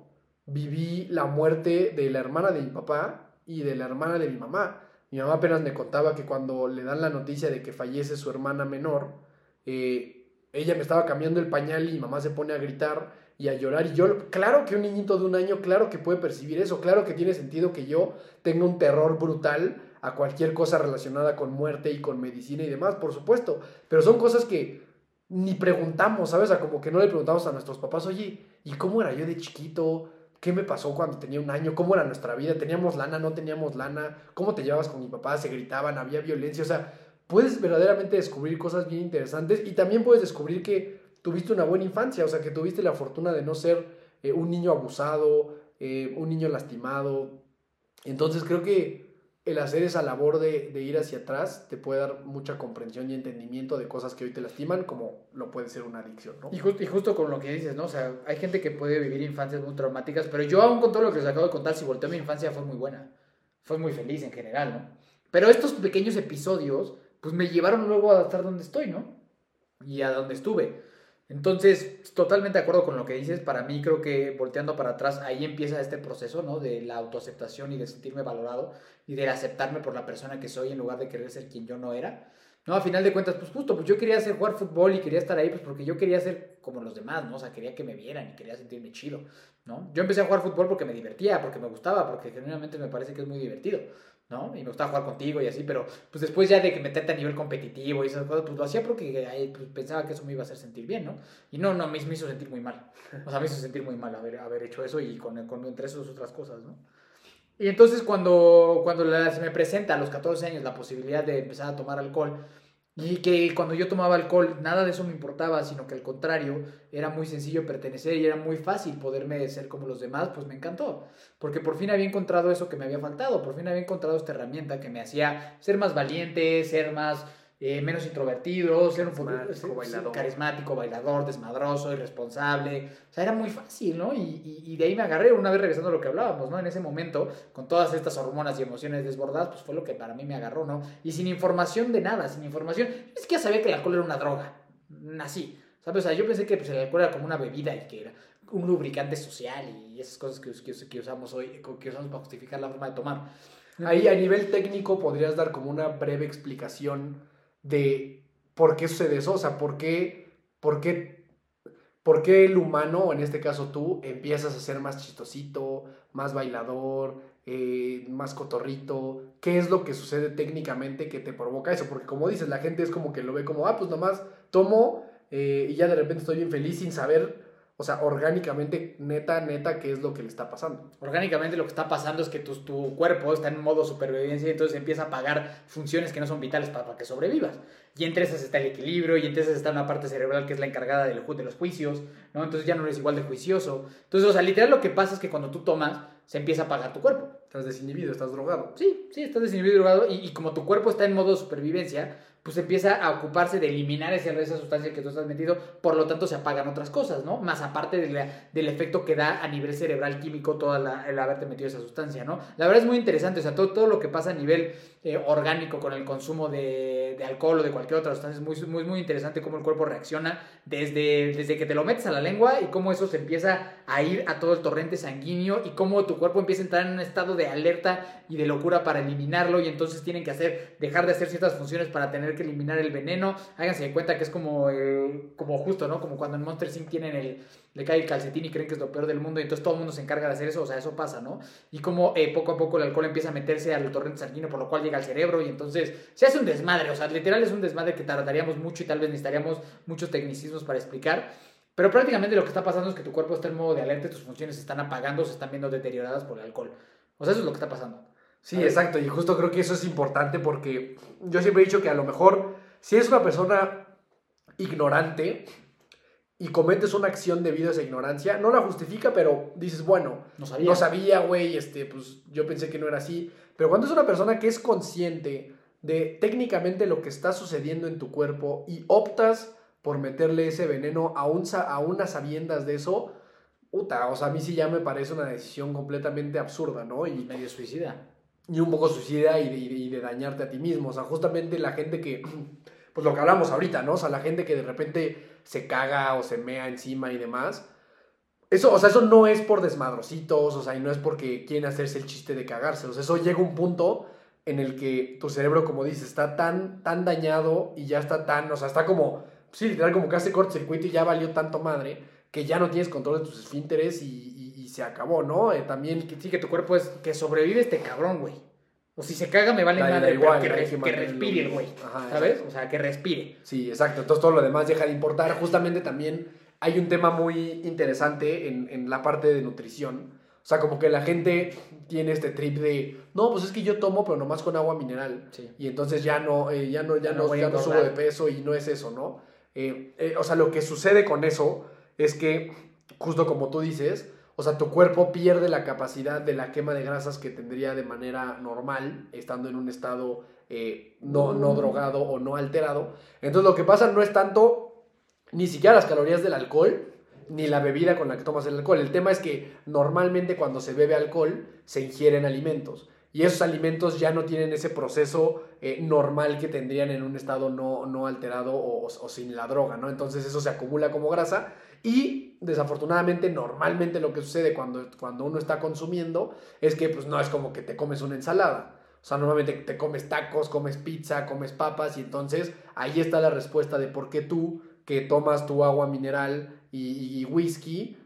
viví la muerte de la hermana de mi papá y de la hermana de mi mamá. Mi mamá apenas me contaba que cuando le dan la noticia de que fallece su hermana menor, eh, ella me estaba cambiando el pañal y mi mamá se pone a gritar y a llorar. Y yo, claro que un niñito de un año, claro que puede percibir eso, claro que tiene sentido que yo tenga un terror brutal a cualquier cosa relacionada con muerte y con medicina y demás, por supuesto. Pero son cosas que ni preguntamos, ¿sabes? Como que no le preguntamos a nuestros papás, oye, ¿y cómo era yo de chiquito? ¿Qué me pasó cuando tenía un año? ¿Cómo era nuestra vida? ¿Teníamos lana? ¿No teníamos lana? ¿Cómo te llevabas con mi papá? ¿Se gritaban? ¿Había violencia? O sea, puedes verdaderamente descubrir cosas bien interesantes y también puedes descubrir que tuviste una buena infancia, o sea, que tuviste la fortuna de no ser eh, un niño abusado, eh, un niño lastimado. Entonces creo que el hacer esa labor de, de, ir hacia atrás te puede dar mucha comprensión y entendimiento de cosas que hoy te lastiman, como lo puede ser una adicción, ¿no? Y, justo, y justo con lo que dices, ¿no? O sea, hay gente que puede vivir infancias muy traumáticas, pero yo aún con todo lo que les acabo de contar, si volteo mi infancia fue muy buena. Fue muy feliz en general, ¿no? Pero estos pequeños episodios, pues me llevaron luego a estar donde estoy, ¿no? Y a donde estuve. Entonces, totalmente de acuerdo con lo que dices. Para mí, creo que volteando para atrás, ahí empieza este proceso, ¿no? De la autoaceptación y de sentirme valorado y de aceptarme por la persona que soy en lugar de querer ser quien yo no era. No, a final de cuentas, pues justo, pues yo quería hacer jugar fútbol y quería estar ahí, pues porque yo quería ser como los demás, ¿no? O sea, quería que me vieran y quería sentirme chido, ¿no? Yo empecé a jugar fútbol porque me divertía, porque me gustaba, porque genuinamente me parece que es muy divertido. ¿No? Y me gustaba jugar contigo y así, pero pues después ya de que meterte a nivel competitivo y esas cosas, pues lo hacía porque pues, pensaba que eso me iba a hacer sentir bien, ¿no? Y no, no, me, me, hizo sentir muy mal. O sea, me hizo sentir muy mal haber, haber hecho eso y con, con entre esas otras cosas, ¿no? Y entonces cuando, cuando se me presenta a los 14 años la posibilidad de empezar a tomar alcohol, y que cuando yo tomaba alcohol nada de eso me importaba, sino que al contrario, era muy sencillo pertenecer y era muy fácil poderme ser como los demás, pues me encantó. Porque por fin había encontrado eso que me había faltado, por fin había encontrado esta herramienta que me hacía ser más valiente, ser más eh, menos introvertido, ser un bailador. carismático, bailador, desmadroso, irresponsable. O sea, era muy fácil, ¿no? Y, y, de ahí me agarré, una vez regresando a lo que hablábamos, ¿no? En ese momento, con todas estas hormonas y emociones desbordadas, pues fue lo que para mí me agarró, ¿no? Y sin información de nada, sin información. Es que ya sabía que el alcohol era una droga. Así. ¿Sabes? O sea, yo pensé que pues, el alcohol era como una bebida y que era un lubricante social y esas cosas que, que, que usamos hoy, que usamos para justificar la forma de tomar. Ahí a nivel técnico podrías dar como una breve explicación de por qué sucede eso, o sea, por qué, por qué, por qué el humano, en este caso tú, empiezas a ser más chistosito, más bailador, eh, más cotorrito, qué es lo que sucede técnicamente que te provoca eso, porque como dices, la gente es como que lo ve como, ah, pues nomás tomo eh, y ya de repente estoy bien feliz sin saber o sea, orgánicamente, neta, neta, ¿qué es lo que le está pasando? Orgánicamente lo que está pasando es que tu, tu cuerpo está en modo supervivencia y entonces empieza a pagar funciones que no son vitales para, que sobrevivas. Y entre esas está el equilibrio, y entre esas está una parte cerebral que es la encargada del, de los juicios, ¿no? Entonces ya no eres igual de juicioso. Entonces, o sea, literal lo que pasa es que cuando tú tomas, se empieza a apagar tu cuerpo. Estás desinhibido, estás drogado. Sí, sí, estás desinhibido y drogado. Y, y como tu cuerpo está en modo supervivencia, pues empieza a ocuparse de eliminar esa, esa sustancia que tú estás metido, por lo tanto se apagan otras cosas, ¿no? Más aparte del efecto que da a nivel cerebral químico toda la, el haberte metido esa sustancia, ¿no? La verdad es muy interesante, o sea, todo, todo lo que pasa a nivel eh, orgánico con el consumo de, alcohol o de cualquier otra sustancia es muy, muy, muy interesante cómo el cuerpo reacciona desde, desde que te lo metes a la lengua y cómo eso se empieza a ir a todo el torrente sanguíneo y cómo tu cuerpo empieza a entrar en un estado de alerta y de locura para eliminarlo y entonces tienen que hacer, dejar de hacer ciertas funciones para tener que eliminar el veneno. Háganse de cuenta que es como, eh, como justo, ¿no? Como cuando en Monster Inc. tienen el, le cae el calcetín y creen que es lo peor del mundo y entonces todo el mundo se encarga de hacer eso, o sea, eso pasa, ¿no? Y como eh, poco a poco el alcohol empieza a meterse al torrente sanguíneo, por lo cual llega al cerebro y entonces se hace un desmadre, o sea, literal es un desmadre que tardaríamos mucho y tal vez necesitaríamos muchos tecnicismos para explicar. Pero prácticamente lo que está pasando es que tu cuerpo está en modo de alerta, tus funciones se están apagando, se están viendo deterioradas por el alcohol. O sea, eso es lo que está pasando. Sí, exacto. Y justo creo que eso es importante porque yo siempre he dicho que a lo mejor si eres una persona ignorante y cometes una acción debido a esa ignorancia, no la justifica, pero dices, bueno, no sabía, no sabía, güey, este, pues yo pensé que no era así. Pero cuando es una persona que es consciente de técnicamente lo que está sucediendo en tu cuerpo y optas por meterle ese veneno a, a unas sabiendas de eso, puta, o sea, a mí sí ya me parece una decisión completamente absurda, ¿no? Y medio suicida y un poco suicida y de, y de, dañarte a ti mismo. O sea, justamente la gente que, pues lo que hablamos ahorita, ¿no? O sea, la gente que de repente se caga o se mea encima y demás. Eso, o sea, eso no es por desmadrocitos, o sea, y no es porque quieren hacerse el chiste de cagarse. O sea, eso llega un punto en el que tu cerebro, como dices, está tan, tan dañado y ya está tan, o sea, está como, sí, literal, como que hace cortocircuito y ya valió tanto madre que ya no tienes control de tus esfínteres y, se acabó, ¿no? Eh, también... Sí, que tu cuerpo es que sobrevive este cabrón, güey. O si se caga, me vale nada igual, que, respire el güey. ¿Sabes? O sea, que respire. Sí, exacto. Entonces todo lo demás deja de importar. Justamente también hay un tema muy interesante en, en la parte de nutrición. O sea, como que la gente tiene este trip de, no, pues es que yo tomo, pero nomás con agua mineral. Y entonces ya no, eh, ya no, ya, no, ya no subo de peso y no es eso, ¿no? Eh, o sea, lo que sucede con eso es que, justo como tú dices, o sea, tu cuerpo pierde la capacidad de la quema de grasas que tendría de manera normal, estando en un estado eh, no, no drogado o no alterado. Entonces lo que pasa no es tanto ni siquiera las calorías del alcohol, ni la bebida con la que tomas el alcohol. El tema es que normalmente cuando se bebe alcohol se ingieren alimentos. Y esos alimentos ya no tienen ese proceso eh, normal que tendrían en un estado no, no alterado o, o, sin la droga, ¿no? Entonces eso se acumula como grasa y desafortunadamente normalmente lo que sucede cuando, cuando uno está consumiendo es que pues no es como que te comes una ensalada. O sea, normalmente te comes tacos, comes pizza, comes papas y entonces ahí está la respuesta de por qué tú que tomas tu agua mineral y, y whisky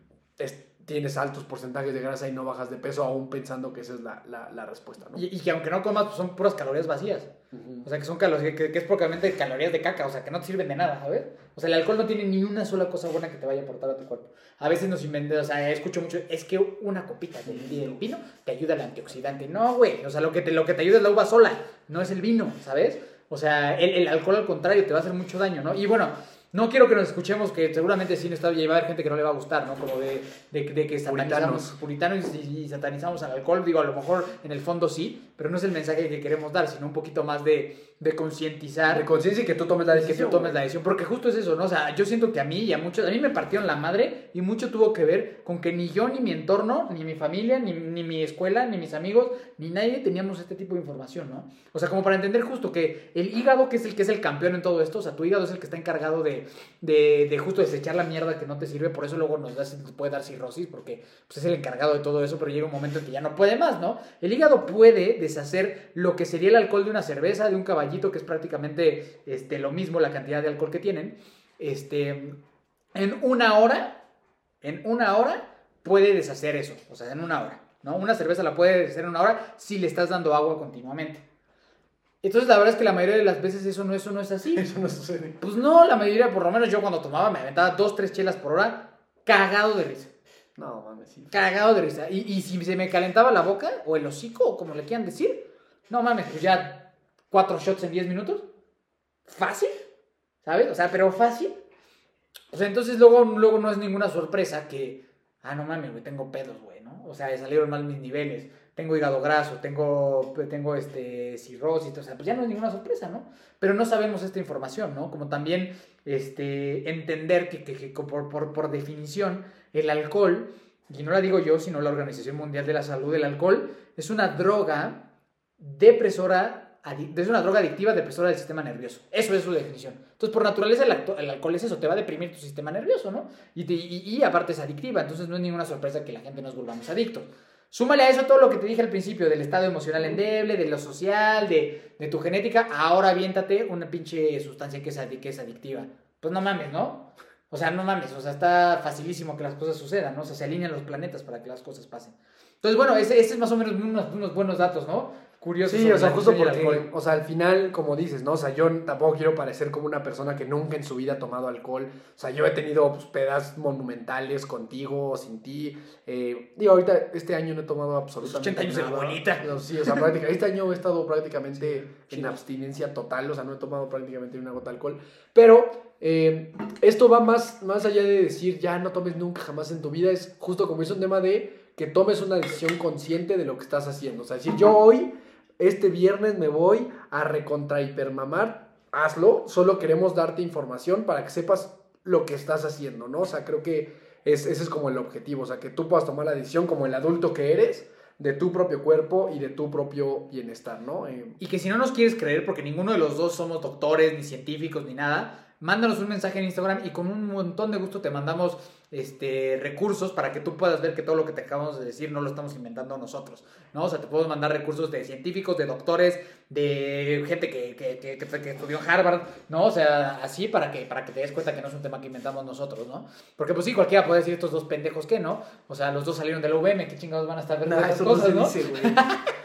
tienes altos porcentajes de grasa y no bajas de peso, aún pensando que esa es la, la, la respuesta. ¿no? Y, y, que aunque no comas, pues son puras calorías vacías. Uh -huh. O sea, que son calorías, que, que, es propiamente calorías de caca, o sea, que no te sirven de nada, ¿sabes? O sea, el alcohol no tiene ni una sola cosa buena que te vaya a aportar a tu cuerpo. A veces nos inventan, o sea, escucho mucho, es que una copita del, del vino te ayuda al antioxidante. No, güey, o sea, lo que, te, lo que te ayuda es la uva sola, no es el vino, ¿sabes? O sea, el, el alcohol al contrario te va a hacer mucho daño, ¿no? Y bueno, no quiero que nos escuchemos que seguramente sí está, va a haber gente que no le va a gustar, ¿no? Como de, de, de que satanizamos puritanos, puritanos y, y, satanizamos al alcohol. Digo, a lo mejor en el fondo sí, pero no es el mensaje que queremos dar, sino un poquito más de, de concientizar. De conciencia y que tú tomes la decisión. Que tú tomes la decisión, porque justo es eso, ¿no? O sea, yo siento que a mí y a muchos, a mí me partieron la madre y mucho tuvo que ver con que ni yo, ni mi entorno, ni mi familia, ni, ni mi escuela, ni mis amigos, ni nadie teníamos este tipo de información, ¿no? O sea, como para entender justo que el hígado, que es el que es el campeón en todo esto, o sea, tu hígado es el que está encargado de, de, de justo desechar la mierda que no te sirve, por eso luego nos, puede dar cirrosis, porque pues, es el encargado de todo eso, pero llega un momento en que ya no puede más, ¿no? El hígado puede deshacer lo que sería el alcohol de una cerveza, de un caballito, que es prácticamente este, lo mismo la cantidad de alcohol que tienen, este, en una hora, en una hora puede deshacer eso, o sea, en una hora, ¿no? Una cerveza la puede deshacer en una hora si le estás dando agua continuamente. Entonces, la verdad es que la mayoría de las veces eso no, eso no es así. Eso no sucede. Pues no, la mayoría, por lo menos yo cuando tomaba, me aventaba dos, tres chelas por hora, cagado de risa. No, mames, sí. Cagado de risa. Y, y si se me calentaba la boca, o el hocico, o como le quieran decir, no mames, pues ya cuatro shots en diez minutos. Fácil, ¿sabes? O sea, pero fácil. O sea, entonces luego, luego no es ninguna sorpresa que, ah, no mames, güey, tengo pedos, güey, ¿no? O sea, salieron mal mis niveles tengo hígado graso, tengo, tengo este, cirrosis, o sea, pues ya no es ninguna sorpresa, ¿no? Pero no sabemos esta información, ¿no? Como también este, entender que, que, que por, por, por, definición el alcohol, y no la digo yo, sino la Organización Mundial de la Salud, el alcohol es una droga depresora, es una droga adictiva depresora del sistema nervioso. Eso es su definición. Entonces, por naturaleza, el, alcohol es eso, te va a deprimir tu sistema nervioso, ¿no? Y, y, y aparte es adictiva, entonces no es ninguna sorpresa que la gente nos volvamos adictos. Súmale a eso todo lo que te dije al principio, del estado emocional endeble, de lo social, de, de tu genética. Ahora aviéntate una pinche sustancia que es, que es adictiva. Pues no mames, ¿no? O sea, no mames, o sea, está facilísimo que las cosas sucedan, ¿no? O sea, se alinean los planetas para que las cosas pasen. Entonces, bueno, ese, ese es más o menos unos, unos buenos datos, ¿no? Curioso. Sí, o sea, justo porque, o sea, al final, como dices, ¿no? O sea, yo tampoco quiero parecer como una persona que nunca en su vida ha tomado alcohol. O sea, yo he tenido pues, pedas monumentales contigo o sin ti. Eh, digo, ahorita, este año no he tomado absolutamente 80 años nada. de la abuelita. No, sí, o sea, prácticamente, este año he estado prácticamente sí, en abstinencia total, o sea, no he tomado prácticamente una gota de alcohol. Pero eh, esto va más, más allá de decir, ya no tomes nunca jamás en tu vida, es justo como es un tema de que tomes una decisión consciente de lo que estás haciendo. O sea, decir, yo hoy este viernes me voy a recontra hipermamar, hazlo, solo queremos darte información para que sepas lo que estás haciendo, ¿no? O sea, creo que es, ese es como el objetivo, o sea, que tú puedas tomar la decisión como el adulto que eres de tu propio cuerpo y de tu propio bienestar, ¿no? Eh, y que si no nos quieres creer, porque ninguno de los dos somos doctores, ni científicos, ni nada, mándanos un mensaje en Instagram y con un montón de gusto te mandamos este, recursos para que tú puedas ver que todo lo que te acabamos de decir no lo estamos inventando nosotros, ¿no? O sea, te podemos mandar recursos de científicos, de doctores, de gente que, que, que, que, estudió en Harvard, ¿no? O sea, así para que, para que te des cuenta que no es un tema que inventamos nosotros, ¿no? Porque pues sí, cualquiera puede decir estos dos pendejos que, ¿no? O sea, los dos salieron de la UVM, ¿qué chingados van a estar viendo nah, esas cosas, no? Dice,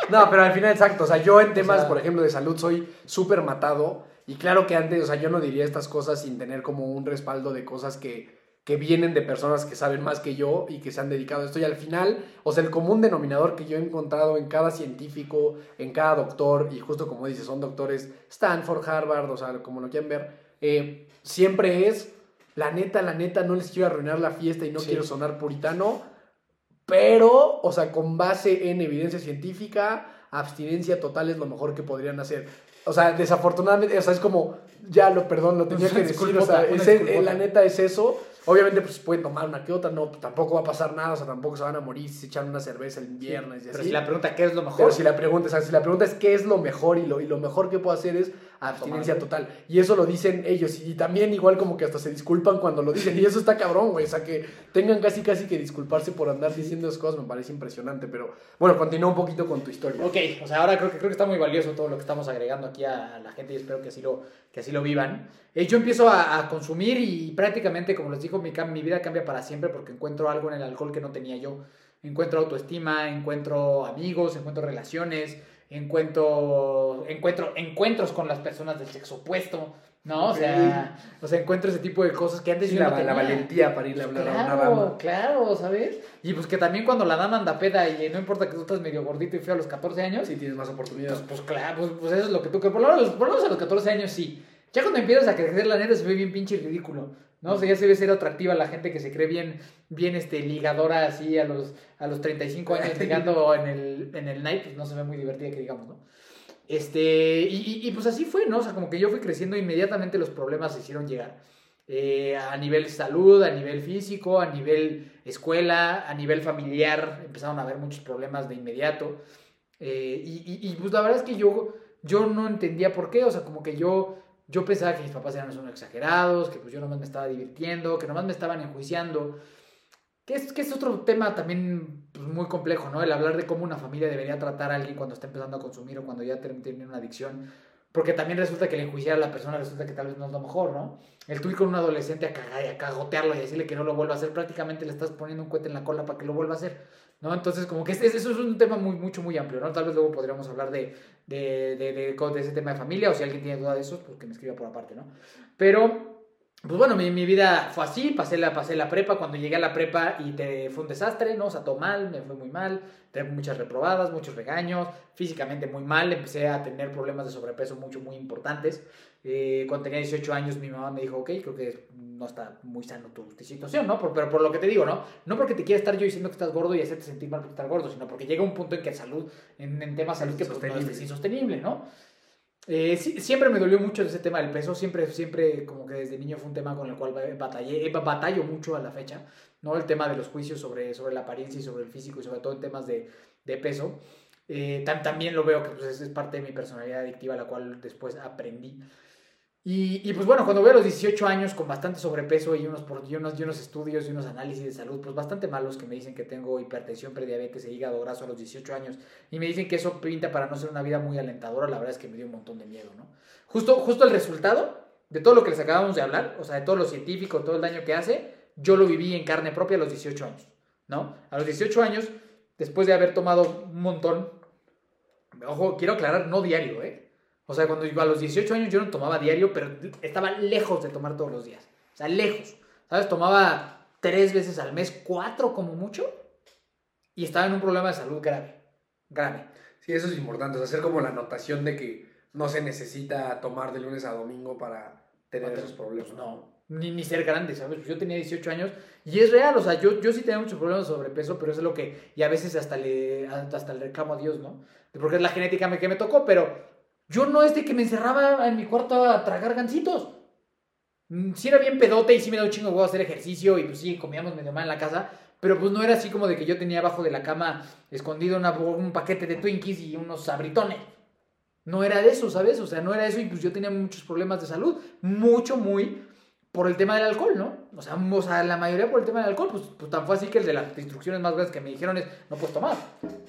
no, pero al final, exacto, o sea, yo en temas, o sea, por ejemplo, de salud soy súper matado y claro que antes, o sea, yo no diría estas cosas sin tener como un respaldo de cosas que, que vienen de personas que saben más que yo y que se han dedicado a esto. Y al final, o sea, el común denominador que yo he encontrado en cada científico, en cada doctor, y justo como dices, son doctores Stanford, Harvard, o sea, como lo quieran ver, eh, siempre es, la neta, la neta, no les quiero arruinar la fiesta y no sí. quiero sonar puritano, pero, o sea, con base en evidencia científica, abstinencia total es lo mejor que podrían hacer. O sea, desafortunadamente, o sea, es como, ya lo perdón, lo tenía que decir, o sea, es- la neta es eso. Obviamente, pues pueden tomar una que otra, no, tampoco va a pasar nada, o sea, tampoco se van a morir si se echan una cerveza el viernes y Pero así. si la pregunta, ¿qué es lo mejor? Pero si la pregunta, o sea, si la pregunta es qué es lo mejor y lo, y lo mejor que puedo hacer es abstinencia total. Y eso lo dicen ellos. Y también igual como que hasta se disculpan cuando lo dicen. Y eso está cabrón, güey. O sea, que tengan casi casi que disculparse por andar diciendo esas cosas me parece impresionante. Pero bueno, continúa un poquito con tu historia. Ok, o sea, ahora creo que, creo que está muy valioso todo lo que estamos agregando aquí a la gente y espero que así lo, que así lo vivan. Eh, yo empiezo a, consumir y prácticamente, como les digo, mi, mi vida cambia para siempre porque encuentro algo en el alcohol que no tenía yo. Encuentro autoestima, encuentro amigos, encuentro relaciones, encuentro, encuentro encuentros con las personas del sexo opuesto, ¿no? O sea, o sea encuentro ese tipo de cosas que antes Sí, yo la, no la tenía. valentía para irle a hablar a una Claro, dama. claro, ¿sabes? Y pues que también cuando la dama anda peda y no importa que tú estás medio gordito y feo a los 14 años, Sí, tienes más oportunidades. pues, pues claro, pues, pues eso es lo que tú que por lo, menos, por lo menos a los 14 años sí. Ya cuando empiezas a crecer, la neta se ve bien pinche ridículo. ¿No? O sea, ya se ve ser atractiva la gente que se cree bien, bien este, ligadora así a los, a los 35 años ligando en el, en el night, pues no se ve muy divertida que digamos, ¿no? Este, y, y- y, pues así fue, ¿no? O sea, como que yo fui creciendo, inmediatamente los problemas se hicieron llegar. Eh, a nivel salud, a nivel físico, a nivel escuela, a nivel familiar, empezaron a haber muchos problemas de inmediato. Eh, y, y- y, pues la verdad es que yo, yo no entendía por qué, o sea, como que yo, yo pensaba que mis papás eran unos exagerados, que pues yo nomás me estaba divirtiendo, que nomás me estaban enjuiciando. Que es, que es otro tema también pues, muy complejo, ¿no? El hablar de cómo una familia debería tratar a alguien cuando está empezando a consumir o cuando ya tiene una adicción. Porque también resulta que el enjuiciar a la persona resulta que tal vez no es lo mejor, ¿no? El tú ir con un adolescente a cagar y a cagotearlo y decirle que no lo vuelva a hacer, prácticamente le estás poniendo un cohete en la cola para que lo vuelva a hacer, ¿no? Entonces, como que es- es- eso es un tema muy, mucho, muy amplio, ¿no? Tal vez luego podríamos hablar de, de, de- de ese tema de familia o si alguien tiene duda de eso, pues que me escriba por aparte, ¿no? Pero pues bueno, mi, mi vida fue así, pasé la, pasé la prepa, cuando llegué a la prepa y te, fue un desastre, ¿no? O sea, todo mal, me fue muy mal, tuve muchas reprobadas, muchos regaños, físicamente muy mal, empecé a tener problemas de sobrepeso mucho, muy importantes. Eh, cuando tenía 18 años mi mamá me dijo, ok, creo que no está muy sano tu, tu situación, ¿no? Por- pero por lo que te digo, ¿no? No porque te quiera estar yo diciendo que estás gordo y hacerte sentir mal por estar gordo, sino porque llega un punto en que salud, en, en temas de salud que pues, no es insostenible, ¿no? Eh, sí- siempre me dolió mucho ese tema del peso, siempre, siempre como que desde niño fue un tema con el cual batallé, eh, batallo mucho a la fecha, ¿no? El tema de los juicios sobre, sobre la apariencia y sobre el físico y sobre todo en temas de, de peso. Eh, tam- también lo veo que pues, es, parte de mi personalidad adictiva, la cual después aprendí. Y, y, pues bueno, cuando veo a los 18 años con bastante sobrepeso y unos, por- y unos, y unos estudios y unos análisis de salud, pues bastante malos que me dicen que tengo hipertensión, prediabetes e hígado graso a los 18 años y me dicen que eso pinta para no ser una vida muy alentadora, la verdad es que me dio un montón de miedo, ¿no? Justo, justo el resultado de todo lo que les acabamos de hablar, o sea, de todo lo científico, todo el daño que hace, yo lo viví en carne propia a los 18 años, ¿no? A los 18 años, después de haber tomado un montón, ojo, quiero aclarar, no diario, ¿eh? O sea, cuando iba a los 18 años yo no tomaba diario, pero estaba lejos de tomar todos los días. O sea, lejos. ¿Sabes? Tomaba tres veces al mes, cuatro como mucho, y estaba en un problema de salud grave. Grave. Sí, eso es importante. O sea, hacer como la anotación de que no se necesita tomar de lunes a domingo para tener esos problemas. Pues no, ni, ni ser grande, ¿sabes? Pues yo tenía 18 años y es real, o sea, yo, yo sí tenía muchos problemas de sobrepeso, pero eso es lo que, y a veces hasta le, hasta le reclamo a Dios, ¿no? Porque es la genética que me tocó, pero yo no es de que me encerraba en mi cuarto a tragar gancitos. Mm, Sí era bien pedote y sí me da un chingo de hacer ejercicio y pues sí, comíamos medio mal en la casa, pero pues no era así como de que yo tenía abajo de la cama escondido una- un paquete de Twinkies y unos sabritones. No era de eso, ¿sabes? O sea, no era eso y pues yo tenía muchos problemas de salud. Mucho, muy por el tema del alcohol, ¿no? O sea, o sea, la mayoría por el tema del alcohol. Pues, pues tan fue así que el de las instrucciones más grandes que me dijeron es, no puedes tomar.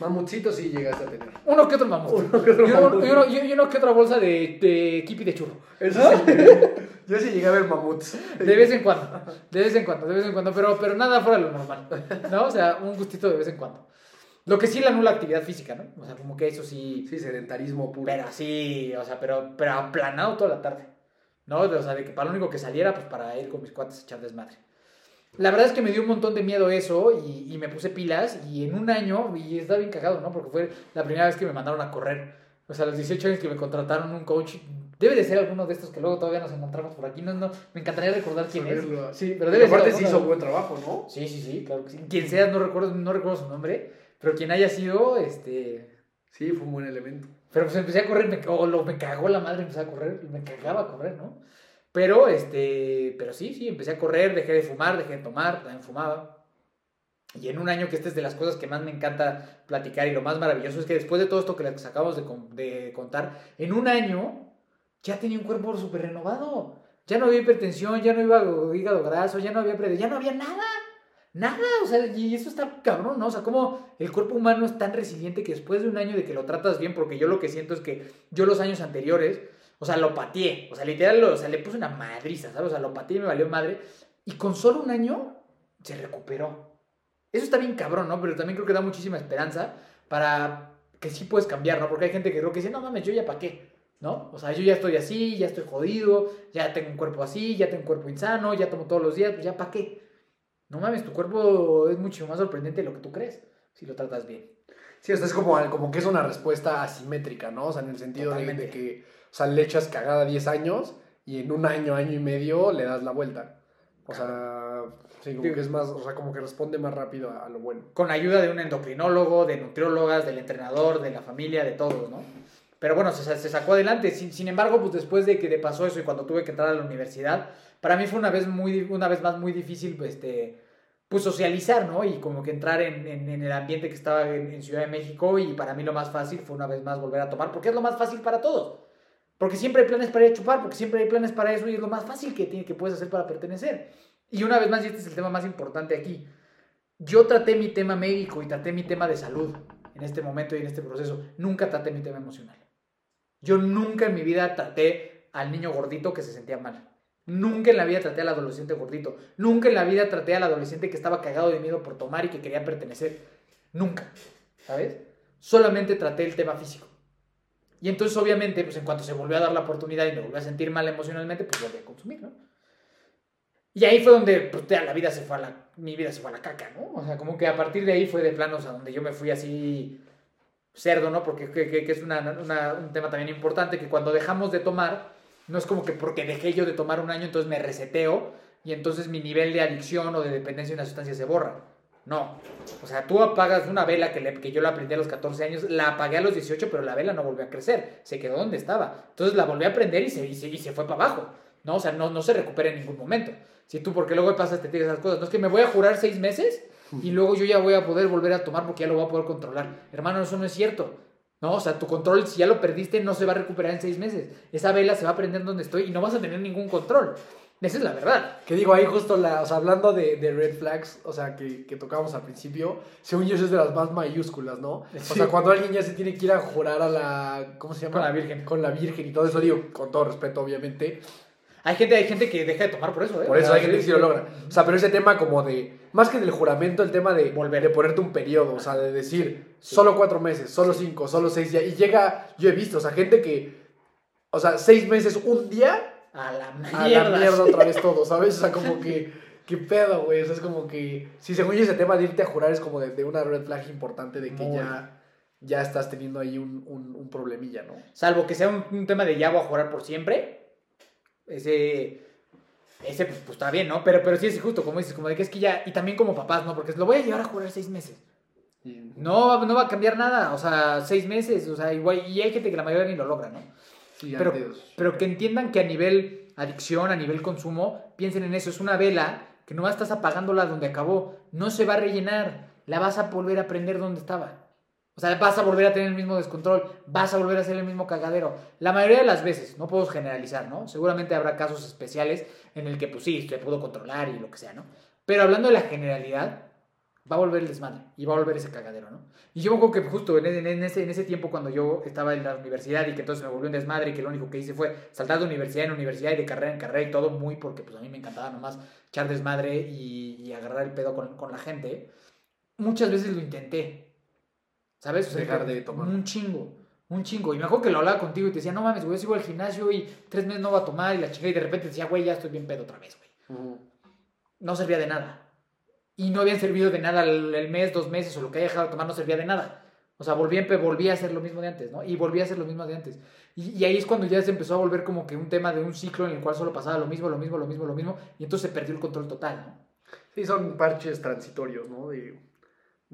Mamutcito sí llegaste a tener. Uno que otro mamut. Uno que otro y, uno, mamut. que otra bolsa de, de kipi de churro. Eso sí. Yo sí llegué a ver mamuts. De vez en cuando. De vez en cuando, de vez en cuando. Pero, pero nada fuera de lo normal. ¿No? O sea, un gustito de vez en cuando. Lo que sí la nula actividad física, ¿no? O sea, como que eso sí... Sí, sedentarismo puro. Pero así, o sea, pero, pero aplanado toda la tarde. ¿No? O sea, de que para lo único que saliera, pues para ir con mis cuates a echar desmadre. La verdad es que me dio un montón de miedo eso y, y me puse pilas y en un año, y está bien cagado, ¿no? Porque fue la primera vez que me mandaron a correr. O sea, a los 18 años que me contrataron un coach Debe de ser alguno de estos que luego todavía nos encontramos por aquí. No, no, me encantaría recordar quién es. Saberlo. Sí, pero debe ser aparte sí alguno. hizo buen trabajo, ¿no? Sí, sí, sí, claro que sí. Quien sea, no recuerdo, no recuerdo su nombre, pero quien haya sido, este... Sí, fue un buen elemento. Pero pues empecé a correr, me, o lo, me cagó la madre, empecé a correr, me cagaba a correr, ¿no? Pero, este, pero sí, sí, empecé a correr, dejé de fumar, dejé de tomar, también fumaba. Y en un año que esta es de las cosas que más me encanta platicar y lo más maravilloso es que después de todo esto que les acabamos de, de contar, en un año ya tenía un cuerpo súper renovado. Ya no había hipertensión, ya no iba hígado graso, ya no había ya no había nada. Nada, o sea, y eso está cabrón, ¿no? O sea, como el cuerpo humano es tan resiliente que después de un año de que lo tratas bien, porque yo lo que siento es que yo los años anteriores, o sea, lo pateé, o sea, literal, o sea, le puse una madriza, ¿sabes? O sea, lo pateé y me valió madre, y con solo un año se recuperó. Eso está bien cabrón, ¿no? Pero también creo que da muchísima esperanza para que sí puedes cambiar, ¿no? Porque hay gente que creo que dice, no mames, yo ya para qué, ¿no? O sea, yo ya estoy así, ya estoy jodido, ya tengo un cuerpo así, ya tengo un cuerpo insano, ya tomo todos los días, pues ya para qué. No mames, tu cuerpo es mucho más sorprendente de lo que tú crees, si lo tratas bien. Sí, o sea, es como, como que es una respuesta asimétrica, ¿no? O sea, en el sentido de, que, o sea, le echas cagada 10 años y en un año, año y medio le das la vuelta. O sea, sí, como Digo- que es más, o sea, como que responde más rápido a, a lo bueno. Con ayuda de un endocrinólogo, de nutriólogas, del entrenador, de la familia, de todos, ¿no? Pero bueno, se, se sacó adelante. Sin, sin embargo, pues después de que le pasó eso y cuando tuve que entrar a la universidad, para mí fue una vez, muy, una vez más muy difícil, pues, este, pues socializar, ¿no? Y como que entrar en, en- en el ambiente que estaba en, en Ciudad de México y para mí lo más fácil fue una vez más volver a tomar, porque es lo más fácil para todos. Porque siempre hay planes para ir a chupar, porque siempre hay planes para eso y es lo más fácil que, tiene, que puedes hacer para pertenecer. Y una vez más, y este es el tema más importante aquí, yo traté mi tema médico y traté mi tema de salud en este momento y en este proceso. Nunca traté mi tema emocional. Yo nunca en mi vida traté al niño gordito que se sentía mal. Nunca en la vida traté al adolescente gordito. Nunca en la vida traté al adolescente que estaba cagado de miedo por tomar y que quería pertenecer. Nunca. ¿Sabes? Solamente traté el tema físico. Y entonces, obviamente, pues en cuanto se volvió a dar la oportunidad y me volví a sentir mal emocionalmente, pues volví a consumir, ¿no? Y ahí fue donde pues, la vida se fue a la, mi vida se fue a la caca, ¿no? O sea, como que a partir de ahí fue de planos a donde yo me fui así cerdo, ¿no? Porque que, que- que es una- una- un tema también importante, que cuando dejamos de tomar, no es como que porque dejé yo de tomar un año, entonces me reseteo y entonces mi nivel de adicción o de dependencia de una sustancia se borra. No. O sea, tú apagas una vela que, le- que yo la aprendí a los 14 años, la apagué a los 18, pero la vela no volvió a crecer, se quedó donde estaba. Entonces la volví a prender y se, y se, y se fue para abajo. ¿no? O sea, no, no se recupera en ningún momento. Si tú, porque luego pasas, te tiras esas cosas. No es que me voy a jurar seis meses y luego yo ya voy a poder volver a tomar porque ya lo voy a poder controlar. Hermano, eso no es cierto. No, o sea, tu control, si ya lo perdiste, no se va a recuperar en seis meses. Esa vela se va a prender donde estoy y no vas a tener ningún control. Esa es la verdad. Que digo, ahí justo, la, o sea, hablando de, de red flags, o sea, que, que tocábamos al principio, según yo eso es de las más mayúsculas, ¿no? O sea, cuando alguien ya se tiene que ir a jurar a la, ¿cómo se llama? Con la Virgen. Con la Virgen y todo eso, digo, con todo respeto, obviamente. Hay gente, hay gente que deja de tomar por eso, ¿eh? Por O eso sea, hay gente que sí lo logra. O sea, pero ese tema como de, más que del juramento, el tema de Volver. de ponerte un periodo, o sea, de decir, solo cuatro meses, solo cinco, solo seis días. Y llega, yo he visto, o sea, gente que, o sea, seis meses, un día, A la a mierda. la mierda otra vez todo, ¿sabes? O sea, como que, qué pedo, güey. O sea, es como que, sí, según yo ese tema de irte a jurar es como de, de una red flag importante de que Muy. ya, ya estás teniendo ahí un, un, un problemilla, ¿no? Salvo que sea un, un tema de ya voy a jurar por siempre. Ese. Ese, pues, pues, está bien, ¿no? Pero, pero sí es justo, como dices, como de que es que ya. Y también como papás, ¿no? Porque lo voy a llevar a jurar seis meses. No, va- no va a cambiar nada. O sea, seis meses. O sea, igual. Y hay gente que la mayoría ni lo logra, ¿no? sí, Pero, pero que entiendan que a nivel adicción, a nivel consumo, piensen en eso. Es una vela que no estás apagándola donde acabó. No se va a rellenar. La vas a volver a prender donde estaba. O sea, vas a volver a tener el mismo descontrol. Vas a volver a hacer el mismo cagadero. La mayoría de las veces, no puedo generalizar, ¿no? Seguramente habrá casos especiales en el que, pues sí, se pudo controlar y lo que sea, ¿no? Pero hablando de la generalidad, va a volver el desmadre y va a volver ese cagadero, ¿no? Y yo me acuerdo que justo en, en- en ese, en ese tiempo cuando yo estaba en la universidad y que entonces me volvió un desmadre y que lo único que hice fue saltar de universidad en universidad y de carrera en carrera y todo muy porque pues a mí me encantaba nomás echar desmadre y, y agarrar el pedo con, con la gente, muchas veces lo intenté, ¿sabes? O sea, Dejar de tomar. Un chingo. Un chingo. Y me acuerdo que lo hablaba contigo y te decía, no mames, güey, yo sigo al gimnasio y tres meses no voy a tomar y la chica y de repente decía, güey, ya estoy bien pedo otra vez, güey Ujú. no servía de nada. Y no habían servido de nada el, el mes, dos meses o lo que haya dejado de tomar no servía de nada. O sea, volví volví a hacer lo mismo de antes, ¿no? Y volví a hacer lo mismo de antes. Y, y ahí es cuando ya se empezó a volver como que un tema de un ciclo en el cual solo pasaba lo mismo, lo mismo, lo mismo, lo mismo. Y entonces se perdió el control total, ¿no? Sí, son parches transitorios, ¿no? De,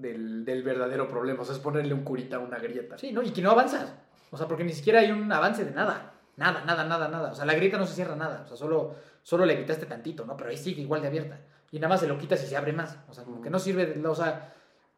del, del verdadero problema. O sea, es ponerle un curita a una grieta. Sí, ¿no? Y que no avanzas. O sea, porque ni siquiera hay un avance de nada. Nada, nada, nada, nada. O sea, la grieta no se cierra nada. O sea, solo, solo le quitaste tantito, ¿no? Pero ahí sigue igual de abierta. Y nada más se lo quitas y se abre más. O sea, como que no sirve de... O sea,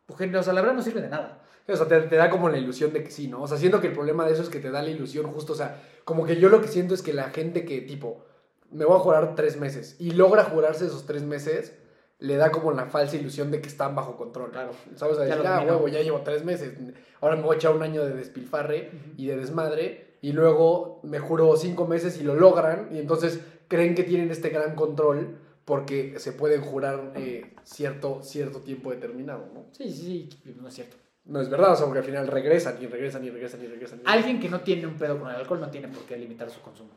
pues, o sea la verdad no sirve de nada. O sea, te, te da como la ilusión de que sí, ¿no? O sea, siento que el problema de eso es que te da la ilusión justo, o sea, como que yo lo que siento es que la gente que, tipo, me voy a jurar tres meses y logra jurarse esos tres meses, le da como la falsa ilusión de que están bajo control. Claro. ¿Sabes? A Ya decir, lo ah, dominó". huevo, ya llevo tres meses, ahora me voy a echar un año de despilfarre y de desmadre, y luego me juro cinco meses y lo logran, y entonces creen que tienen este gran control porque se pueden jurar eh, cierto, cierto tiempo determinado, ¿no? Sí, sí, sí, no es cierto. No es verdad, o sea, porque al final regresan y regresan y regresan y regresan. y- Alguien que no tiene un pedo con el alcohol no tiene por qué limitar su consumo.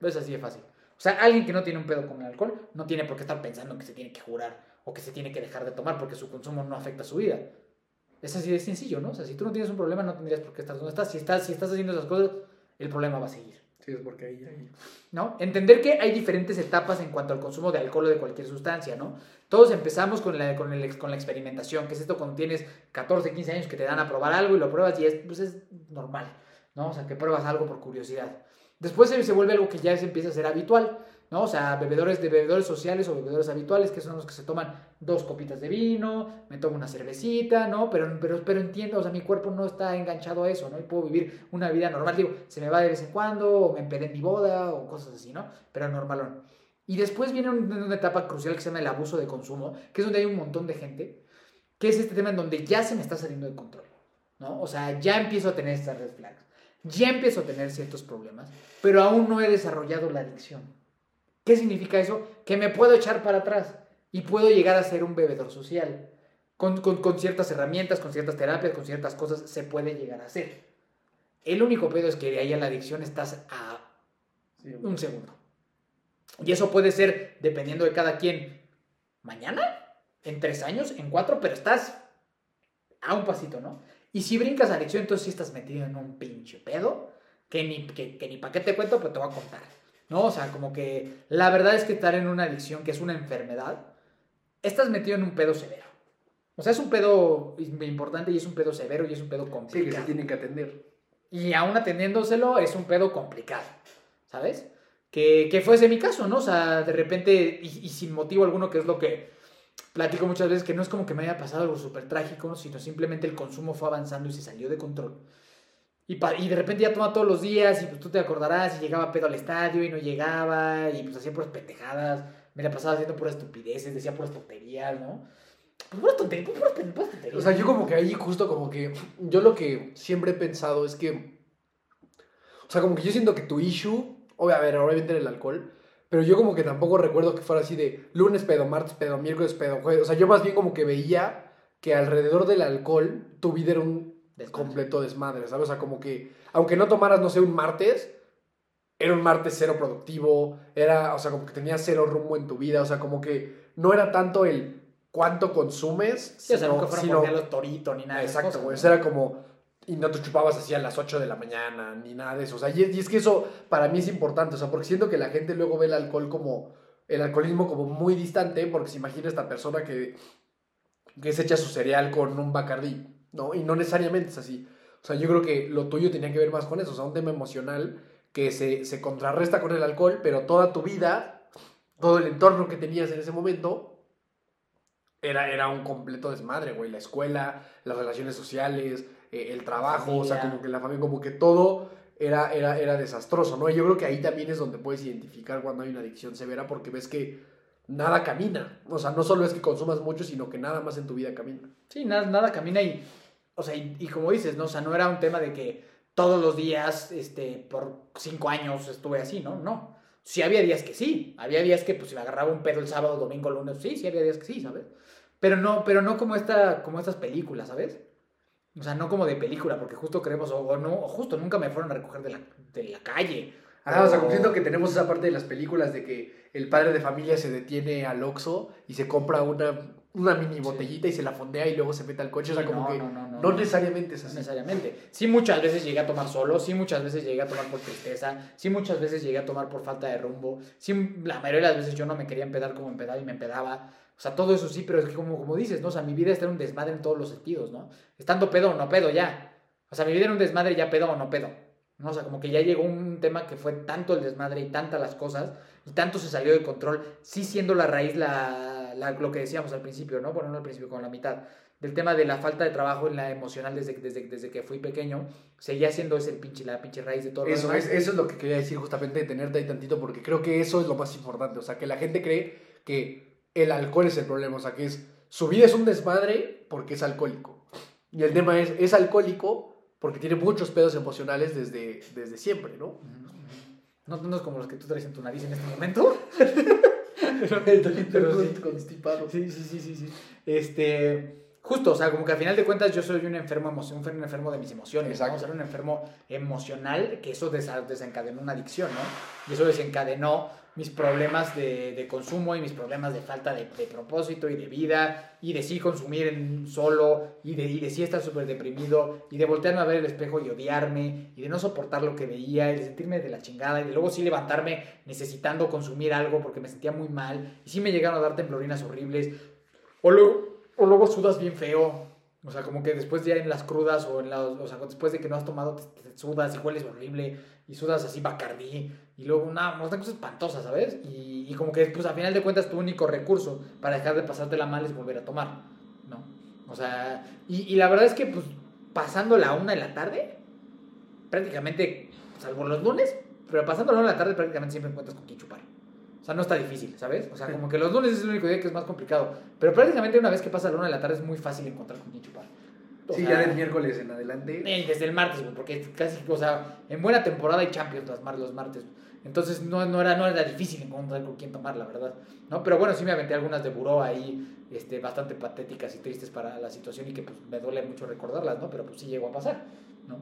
Es así de fácil. O sea, alguien que no tiene un pedo con el alcohol no tiene por qué estar pensando que se tiene que jurar o que se tiene que dejar de tomar porque su consumo no afecta su vida. Es así de sencillo, ¿no? O sea, si tú no tienes un problema, no tendrías por qué estar donde estás. Si estás, si estás haciendo esas cosas, el problema va a seguir. Sí, es porque ahí, ahí. ¿no? Entender que hay diferentes etapas en cuanto al consumo de alcohol o de cualquier sustancia, ¿no? Todos empezamos con la, con, el- con la experimentación, que es esto cuando tienes 14, 15 años que te dan a probar algo y lo pruebas y es, pues es normal, ¿no? O sea, que pruebas algo por curiosidad. Después se, vuelve algo que ya se empieza a ser habitual, ¿no? O sea, bebedores de bebedores sociales o bebedores habituales, que son los que se toman dos copitas de vino, me tomo una cervecita, ¿no? Pero, pero, pero entiendo, o sea, mi cuerpo no está enganchado a eso, ¿no? Y puedo vivir una vida normal, digo, se me va de vez en cuando, o me empedé en mi boda, o cosas así, ¿no? Pero normalón. Y después viene un- una etapa crucial que se llama el abuso de consumo, que es donde hay un montón de gente, que es este tema en donde ya se me está saliendo de control, ¿no? O sea, ya empiezo a tener estas red flags, ya empiezo a tener ciertos problemas, pero aún no he desarrollado la adicción. ¿Qué significa eso? Que me puedo echar para atrás y puedo llegar a ser un bebedor social. Con, con- con ciertas herramientas, con ciertas terapias, con ciertas cosas, se puede llegar a hacer. El único pedo es que de ahí a la adicción estás a un segundo. Y eso puede ser, dependiendo de cada quien, mañana, en tres años, en cuatro, pero estás a un pasito, ¿no? Y si brincas a adicción, entonces sí estás metido en un pinche pedo, que ni, que, que ni para qué te cuento, pero te voy a contar. ¿No? O sea, como que la verdad es que estar en una adicción, que es una enfermedad, estás metido en un pedo severo. O sea, es un pedo importante y es un pedo severo y es un pedo Sí, complicado. que se tienen que atender. Y aún atendiéndoselo es un pedo complicado, ¿sabes? Que, que fuese mi caso, ¿no? O sea, de repente, y, y sin motivo alguno, que es lo que platico muchas veces, que no es como que me haya pasado algo súper trágico, sino simplemente el consumo fue avanzando y se salió de control. Y, y de repente ya toma todos los días y pues tú te acordarás y llegaba pedo al estadio y no llegaba y pues hacía puras pendejadas, me la pasaba haciendo puras estupideces, decía puras tonterías, ¿no? Pues puras tonterías, pen- puras tonterías. O sea, yo como que ahí justo como que yo lo que siempre he pensado es que o sea, como que yo siento que tu issue, ver, obviamente el alcohol, pero yo como que tampoco recuerdo que fuera así de lunes pedo, martes pedo, miércoles pedo, jueves, o sea, yo más bien como que veía que alrededor del alcohol tu vida era un Desmadre. completo desmadre, ¿sabes? O sea, como que aunque no tomaras, no sé, un martes, era un martes cero productivo, era, o sea, como que tenías cero rumbo en tu vida, o sea, como que no era tanto el cuánto consumes, Sí, o sea, sino- nunca fueron sino- a los toritos ni nada Exacto, güey. ¿no? Eso era como. Y no te chupabas así a las 8 de la mañana, ni nada de eso. O sea, y es, que eso para mí es importante. O sea, porque siento que la gente luego ve el alcohol como. El alcoholismo como muy distante, porque se imagina esta persona que. que se echa su cereal con un bacardí, ¿no? Y no necesariamente es así. O sea, yo creo que lo tuyo tenía que ver más con eso. O sea, un tema emocional que se, se contrarresta con el alcohol, pero toda tu vida, todo el entorno que tenías en ese momento, era, era un completo desmadre, güey. La escuela, las relaciones sociales, eh, el trabajo, o sea, como que la familia, como que todo era, era, era desastroso, ¿no? Y yo creo que ahí también es donde puedes identificar cuando hay una adicción severa porque ves que nada camina. O sea, no solo es que consumas mucho, sino que nada más en tu vida camina. Sí, nada, nada camina y, o sea, y, y como dices, ¿no? O sea, no era un tema de que todos los días, este, por cinco años estuve así, ¿no? No. Sí había días que sí. Había días que, pues, si me agarraba un pedo el sábado, domingo, lunes, sí, sí había días que sí, ¿sabes? Pero no, pero no como esta, como estas películas, ¿sabes? O sea, no como de película, porque justo creemos, o, o no, o justo nunca me fueron a recoger de la, de la calle. Ah, o sea, como siento que tenemos esa parte de las películas de que el padre de familia se detiene al Oxxo y se compra una una mini botellita y se la fondea y luego se mete al coche. o sea, Sí, como no, que no, no, no, no no. necesariamente es No así. necesariamente. Sí, muchas veces llegué a tomar solo, sí, muchas veces llegué a tomar por tristeza, sí, muchas veces llegué a tomar por falta de rumbo, sí, la mayoría de las veces yo no me quería empedar como empedaba y me empedaba. O sea, todo eso sí, pero es que como, como dices, ¿no? O sea, mi vida está en un desmadre en todos los sentidos, ¿no? Estando pedo o no pedo ya. O sea, mi vida era un desmadre ya pedo o no pedo. ¿no? O sea, como que ya llegó un tema que fue tanto el desmadre y tantas las cosas y tanto se salió de control, sí siendo la raíz la, la- lo que decíamos al principio, ¿no? Bueno, no al principio, con la mitad, del tema de la falta de trabajo en la emocional desde, desde, desde que fui pequeño, seguía siendo ese el pinche, la pinche raíz de todo lo Eso demás. es, eso es lo que quería decir justamente, detenerte ahí tantito, porque creo que eso es lo más importante. O sea, que la gente cree que el alcohol es el problema. O sea, que es su vida es un desmadre porque es alcohólico. Y el tema es, es alcohólico porque tiene muchos pedos emocionales desde, desde siempre, ¿no? No, es como los que tú traes en tu nariz en este momento. Pero sí. constipado. Sí, sí, sí, sí, sí. Este, justo, o sea, como que al final de cuentas yo soy un enfermo, un enfermo de mis emociones, Exacto. ¿no? O sea, un enfermo emocional, que eso desencadenó una adicción, ¿no? Y eso desencadenó mis problemas de, de consumo y mis problemas de falta de, de propósito y de vida y de sí consumir en solo y de, y de sí estar súper deprimido y de voltearme a ver el espejo y odiarme y de no soportar lo que veía y de sentirme de la chingada y de luego sí levantarme necesitando consumir algo porque me sentía muy mal y sí me llegaron a dar temblorinas horribles o luego, o luego sudas bien feo. O sea, como que después ya en las crudas o en las, o sea, después de que no has tomado te, sudas y hueles horrible y sudas así bacardí y luego una, una cosa espantosa, ¿sabes? Y, y como que pues a final de cuentas tu único recurso para dejar de pasártela mal es volver a tomar, ¿no? O sea, y, y la verdad es que pues pasando la una de la tarde, prácticamente, salvo los lunes, pero pasando la una de la tarde prácticamente siempre encuentras con quién chupar. O sea, no está difícil, ¿sabes? O sea, como que los lunes es el único día que es más complicado. Pero prácticamente una vez que pasa la una de la tarde es muy fácil encontrar con quién chupar. O Sí, sea, ya del miércoles en adelante. eh, desde el martes, güey, porque casi, o sea, en buena temporada hay Champions los martes. Entonces no, no, era, no era difícil encontrar con quién tomar, la verdad. ¿no? Pero bueno, sí me aventé algunas de buró ahí, este, bastante patéticas y tristes para la situación y que pues me duele mucho recordarlas, ¿no? Pero pues sí llegó a pasar, ¿no?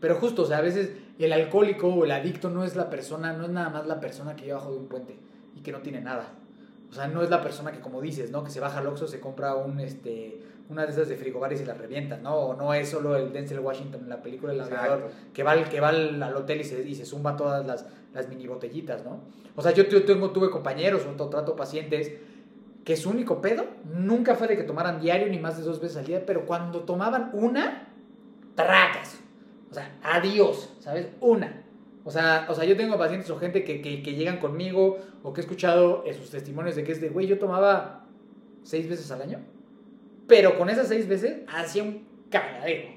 Pero justo, o sea, a veces el alcohólico o el adicto no es la persona, no es nada más la persona que vive abajo de un puente y que no tiene nada. O sea, no es la persona que, como dices, ¿no? Que se baja al Oxxo, se compra un, este, una de esas de frigobar y se la revienta, ¿no? O no es solo el Denzel Washington en la película El aviador, que va, al, que va al, al hotel y se, y se zumba todas las, las mini botellitas, ¿no? O sea, yo, yo tengo, tuve compañeros o trato pacientes que su único pedo nunca fue de que tomaran diario ni más de dos veces al día, pero cuando tomaban una, tracas. Sea, adiós, ¿sabes? Una. O sea, o sea, yo tengo pacientes o gente que, que, que llegan conmigo o que he escuchado en sus testimonios de que es de, güey, yo tomaba seis veces al año, pero con esas seis veces hacía un cagadero.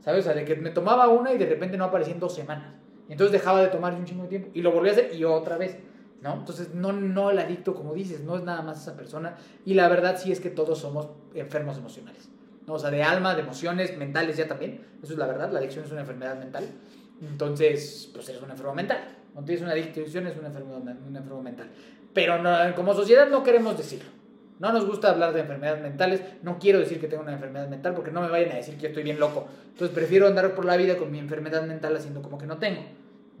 ¿Sabes? O sea, de que me tomaba una y de repente no aparecía en dos semanas. Y entonces dejaba de tomar un chingo de tiempo y lo volví a hacer y otra vez. ¿No? Entonces, no, no el adicto, como dices, no es nada más esa persona. Y la verdad sí es que todos somos enfermos emocionales. ¿No? O sea, de alma, de emociones, mentales ya también. Eso es la verdad, la adicción es una enfermedad mental. Entonces, pues eres un enfermo mental. Cuando tienes una adicción es un enfermo, un enfermo mental. Pero no, como sociedad no queremos decirlo. No nos gusta hablar de enfermedades mentales. No quiero decir que tengo una enfermedad mental porque no me vayan a decir que yo estoy bien loco. Entonces prefiero andar por la vida con mi enfermedad mental haciendo como que no tengo.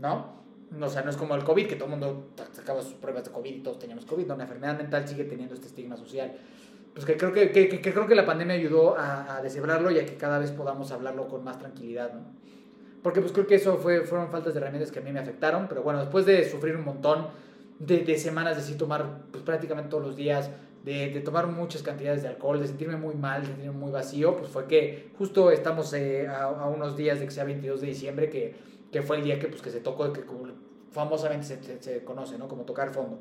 ¿No? O sea, no es como el COVID, que todo el mundo sacaba sus pruebas de COVID y todos teníamos COVID. No, una enfermedad mental sigue teniendo este estigma social. Pues que creo que, que, que creo que la pandemia ayudó a, a deshebrarlo y a que cada vez podamos hablarlo con más tranquilidad, ¿no? Porque pues creo que eso fue, fueron faltas de herramientas que a mí me afectaron, pero bueno, después de sufrir un montón de, de semanas de sí tomar pues, prácticamente todos los días, de, de, tomar muchas cantidades de alcohol, de sentirme muy mal, de sentirme muy vacío, pues fue que justo estamos eh, a, a, unos días de que sea 22 de diciembre, que, que fue el día que, pues, que se tocó, que como famosamente se, se, se, conoce, ¿no? Como tocar fondo.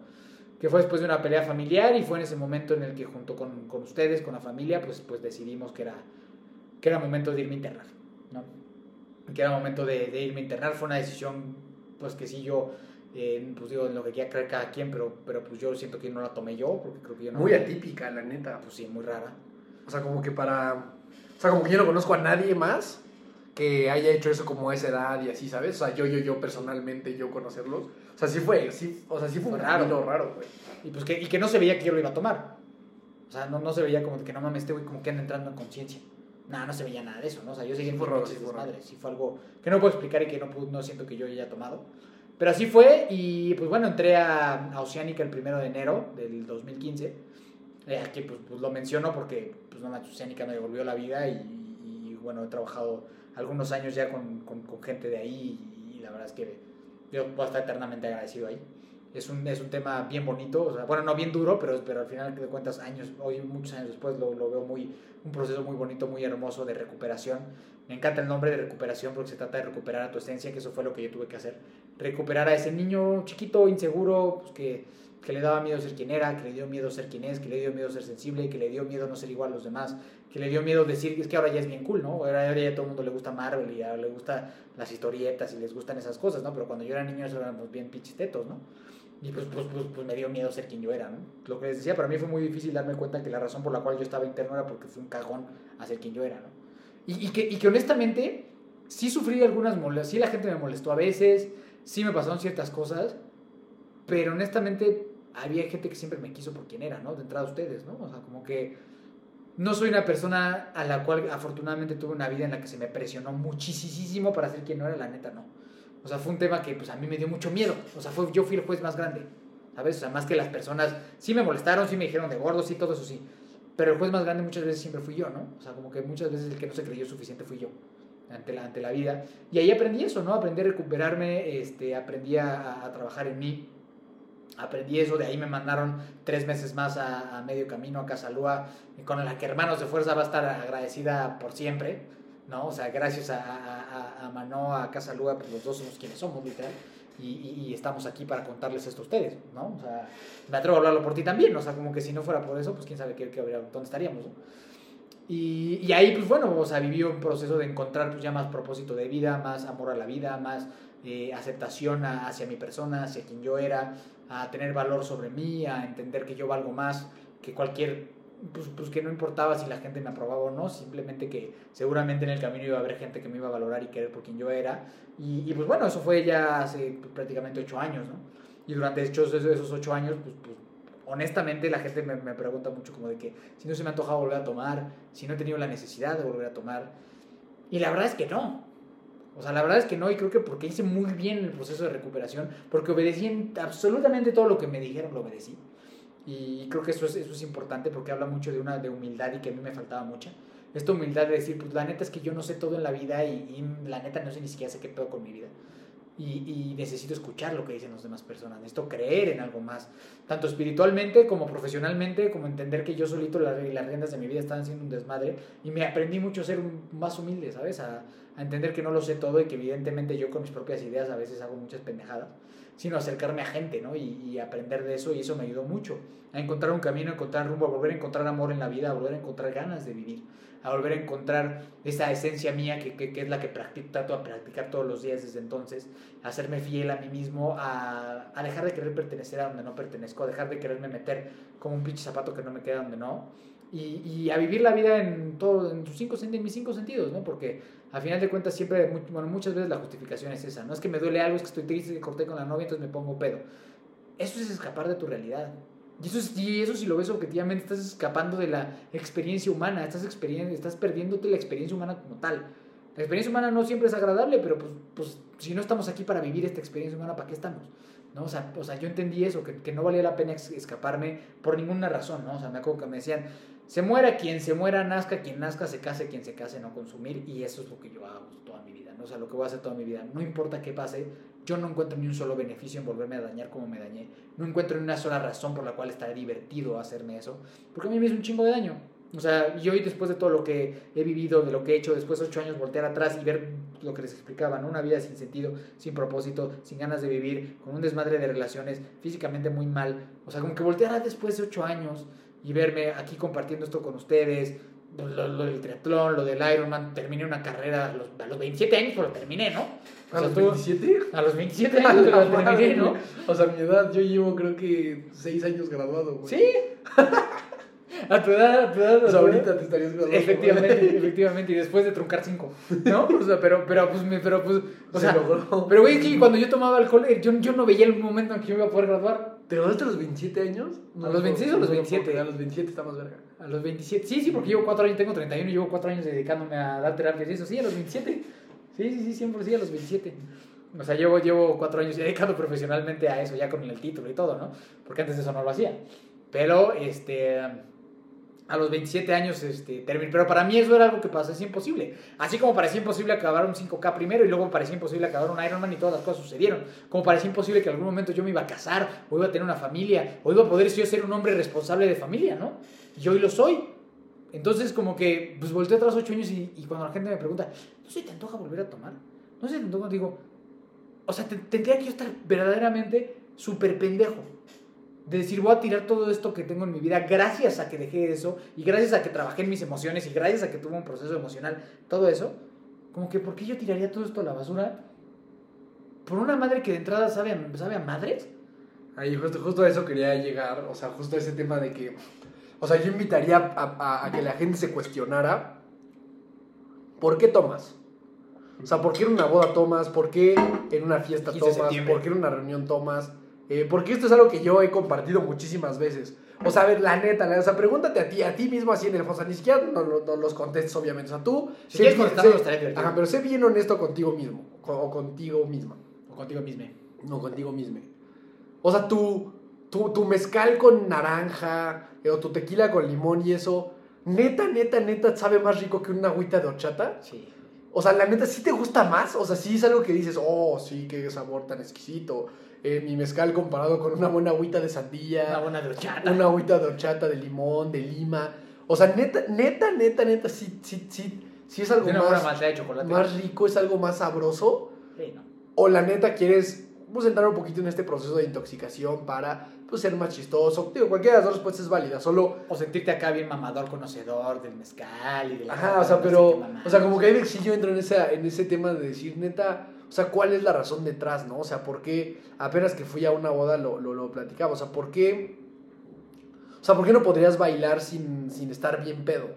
Que fue después de una pelea familiar y fue en ese momento en el que junto con, con ustedes, con la familia, pues, pues decidimos que era, que era momento de irme a internar, ¿no? Que era momento de, de irme a internar. Fue una decisión, pues que sí yo eh, pues digo, en lo que quiera creer cada quien, pero, pero pues yo siento que no la tomé yo, porque creo que yo no. Muy atípica, la neta. Pues sí, muy rara. O sea, como que para. O sea, como que yo no conozco a nadie más que haya hecho eso como a esa edad y así, ¿sabes? O sea, yo, yo, yo personalmente, yo conocerlos. Sea, sí fue, sí, o sea, sí fue, Fue un raro. raro, güey. Y pues que, y que no se veía que yo lo iba a tomar. O sea, no, no se veía como que no mames, este güey como que anda entrando en conciencia. Nada, no se veía nada de eso, ¿no? O sea, yo seguía Sí en raro, sí desmadres. Sí fue algo que no puedo explicar y que no, puedo- no siento que yo haya tomado. Pero así fue y pues bueno, entré a, a Oceánica el primero de enero del 2015. Eh, aquí pues, pues, lo menciono porque pues, no, Oceánica me devolvió la vida y, y, bueno, he trabajado algunos años ya con, con, con gente de ahí y, la verdad es que yo voy a estar eternamente agradecido ahí. Es un, es un tema bien bonito, bueno, no bien duro, pero, pero al final de cuentas, años, hoy muchos años después lo, lo, veo muy, un proceso muy bonito, muy hermoso de recuperación. Me encanta el nombre de recuperación porque se trata de recuperar a tu esencia, que eso fue lo que yo tuve que hacer. Recuperar a ese niño chiquito, inseguro, pues que que le daba miedo ser quien era, que le dio miedo ser quien es, que le dio miedo ser sensible, que le dio miedo no ser igual a los demás, que le dio miedo decir es que ahora ya es bien cool, ¿no? Ahora, ya a todo el mundo le gusta Marvel y ahora le gustan las historietas y les gustan esas cosas, ¿no? Pero cuando yo era niño éramos bien pichistetos, ¿no? Y pues, pues, pues, pues, me dio miedo ser quien yo era, ¿no? Lo que les decía, para mí fue muy difícil darme cuenta que la razón por la cual yo estaba interno era porque fui un cagón a ser quien yo era, ¿no? Y, y, que, y que honestamente sí sufrí algunas molestias, sí la gente me molestó a veces, sí me pasaron ciertas cosas, pero honestamente había gente que siempre me quiso por quien era, ¿no? De entrada ustedes, ¿no? O sea, como que no soy una persona a la cual afortunadamente tuve una vida en la que se me presionó muchísimo para ser quien no era, la neta, no. O sea, fue un tema que pues a mí me dio mucho miedo. O sea, fue, yo fui el juez más grande, ¿sabes? O sea, más que las personas, sí me molestaron, sí me dijeron de gordo, sí, todo eso sí. Pero el juez más grande muchas veces siempre fui yo, ¿no? O sea, como que muchas veces el que no se creyó suficiente fui yo ante la, ante la vida. Y ahí aprendí eso, ¿no? Aprendí a recuperarme, este, aprendí a, a trabajar en mí aprendí eso, de ahí me mandaron tres meses más a, medio camino a Casalúa, con la que Hermanos de Fuerza va a estar agradecida por siempre, ¿no? O sea, gracias a, a, a Mano, a Casalúa, pues los dos somos quienes somos, literal, y, y, estamos aquí para contarles esto a ustedes, ¿no? O sea, me atrevo a hablarlo por ti también, o sea, como que si no fuera por eso, pues quién sabe qué, qué habría, dónde estaríamos, ¿no? Y, y, ahí, pues bueno, o sea, viví un proceso de encontrar pues, ya más propósito de vida, más amor a la vida, más eh, aceptación hacia mi persona, hacia quien yo era, a tener valor sobre mí, a entender que yo valgo más que cualquier, pues, pues, que no importaba si la gente me aprobaba o no, simplemente que seguramente en el camino iba a haber gente que me iba a valorar y querer por quien yo era. Y, y pues bueno, eso fue ya hace prácticamente ocho años, ¿no? Y durante esos, esos ocho años, pues, pues honestamente la gente me, me, pregunta mucho como de que si no se me ha antojado volver a tomar, si no he tenido la necesidad de volver a tomar. Y la verdad es que no. O sea, la verdad es que no, y creo que porque hice muy bien el proceso de recuperación, porque obedecí absolutamente todo lo que me dijeron, lo obedecí. Y creo que eso es, eso es importante porque habla mucho de una de humildad y que a mí me faltaba mucha. Esta humildad de decir, pues la neta es que yo no sé todo en la vida y, y la neta no sé ni siquiera sé qué pedo con mi vida. Y, y, necesito escuchar lo que dicen las demás personas, necesito creer en algo más, tanto espiritualmente como profesionalmente, como entender que yo solito las, las riendas de mi vida estaban siendo un desmadre y me aprendí mucho a ser más humilde, ¿sabes? A, a entender que no lo sé todo y que evidentemente yo con mis propias ideas a veces hago muchas pendejadas, sino acercarme a gente, ¿no? Y, y, aprender de eso y eso me ayudó mucho a encontrar un camino, a encontrar rumbo, a volver a encontrar amor en la vida, a volver a encontrar ganas de vivir, a volver a encontrar esa esencia mía que, que, que es la que practico, trato de practicar todos los días desde entonces, a hacerme fiel a mí mismo, a, a dejar de querer pertenecer a donde no pertenezco, a dejar de quererme meter como un pinche zapato que no me queda donde no y, y, a vivir la vida en, todo, en, tus cinco, en mis cinco sentidos, ¿no? Porque a final de cuentas siempre, bueno, muchas veces la justificación es esa, no es que me duele algo, es que estoy triste, que corté con la novia, entonces me pongo pedo. Eso es escapar de tu realidad. Y eso, es, y eso si lo ves objetivamente, estás escapando de la experiencia humana, estás, estás perdiéndote la experiencia humana como tal. La experiencia humana no siempre es agradable, pero pues, pues si no estamos aquí para vivir esta experiencia humana, ¿para qué estamos? ¿no? O sea, o sea, yo entendí eso, que, que no valía la pena escaparme por ninguna razón, ¿no? O sea, me acuerdo que me decían, se muera quien se muera, nazca quien nazca, se case quien se case, no consumir. Y eso es lo que yo hago toda mi vida, ¿no? O sea, lo que voy a hacer toda mi vida. No importa qué pase, yo no encuentro ni un solo beneficio en volverme a dañar como me dañé. No encuentro ni una sola razón por la cual estaría divertido hacerme eso. Porque a mí me hizo un chingo de daño. O sea, y hoy después de todo lo que he vivido, de lo que he hecho, después de ocho años voltear atrás y ver lo que les explicaba. Una vida sin sentido, sin propósito, sin ganas de vivir, con un desmadre de relaciones, físicamente muy mal. O sea, como que voltear después de ocho años y verme aquí compartiendo esto con ustedes, lo, del triatlón, lo del Ironman, terminé una carrera a los, a los 27 años, pero terminé, ¿no? ¿A los 27? A los 27 años lo terminé, ¿no? O sea, mi edad, yo llevo creo que 6 años graduado, güey. ¿Sí? A tu edad, a tu edad. O sea, ahorita te estarías graduando. Efectivamente, efectivamente, y después de truncar 5, ¿no? O sea, pero, pero, pues, me, pero, pues, o Se sea, logró. pero, güey, que cuando yo tomaba alcohol, eh, yo, yo no veía el momento en que yo iba a poder graduar. ¿Te graduaste a los 27 años? ¿A los 26 o a los 27? A los 27 está más verga. A los 27, sí, sí, porque llevo 4 años, tengo 31 y llevo 4 años dedicándome a dar terapias y eso, sí, a los 27. Sí, sí, sí, siempre sí, a los 27. O sea, llevo, llevo 4 años dedicando profesionalmente a eso, ya con el título y todo, ¿no? Porque antes de eso no lo hacía. Pero, este, a los 27 años este, terminar. Pero para mí eso era algo que parecía imposible. Así como parecía imposible acabar un 5K primero y luego parecía imposible acabar un Ironman y todas las cosas sucedieron. Como parecía imposible que en algún momento yo me iba a casar, o iba a tener una familia, o iba a poder yo ser un hombre responsable de familia, ¿no? Y hoy lo soy. Entonces como que pues volteé atrás 8 años y, y cuando la gente me pregunta, ¿no se te antoja volver a tomar? No se te antoja, digo, o sea, te- tendría que estar verdaderamente súper pendejo. De decir, voy a tirar todo esto que tengo en mi vida gracias a que dejé eso y gracias a que trabajé en mis emociones y gracias a que tuve un proceso emocional, todo eso. Como que, ¿por qué yo tiraría todo esto a la basura? Por una madre que de entrada sabe a, sabe a madres. Ahí justo, justo a eso quería llegar, o sea, justo a ese tema de que, o sea, yo invitaría a, a- a que la gente se cuestionara, ¿por qué tomas? O sea, ¿por qué en una boda tomas? ¿Por qué en una fiesta 15 de tomas? ¿Por qué en una reunión tomas? Eh, porque esto es algo que yo he compartido muchísimas veces. O sea, a ver, la neta, la- o sea, pregúntate a ti, a ti mismo así en el o sea, ni siquiera no, no- no los contestes, obviamente. O sea, tú... Si quieres contestarlo. Ajá, pero sé bien honesto contigo mismo, co- o contigo misma. O contigo mismo. No, contigo mismo. O sea, tu, tu, tu mezcal con naranja eh, o tu tequila con limón y eso, neta, neta, neta, sabe más rico que una agüita de horchata. Sí. O sea, la neta, ¿sí te gusta más? O sea, sí es algo que dices, oh, sí, qué sabor tan exquisito. Eh, mi mezcal comparado con una buena agüita de Una sandía, buena de horchata. una agüita de horchata, de limón, de lima. O sea, neta, neta, neta, neta, sí, sí, sí, sí es algo Una más, malteada de chocolate. más rico, es algo más sabroso. Sí, no. O la neta quieres pues, entrar un poquito en este proceso de intoxicación para pues, ser más chistoso. Digo, cualquiera de las dos respuestas es válida. Solo, O sentirte acá bien mamador, conocedor del mezcal y de la ajá, o sea, pero, o sea, como que ahí sí yo entro en, esa, en ese tema de decir, neta, sea, ¿cuál es la razón detrás, no? O sea, ¿por qué apenas que fui a una boda lo, lo, lo platicaba? O sea, ¿por qué, o sea, ¿por qué no podrías bailar sin, sin estar bien pedo?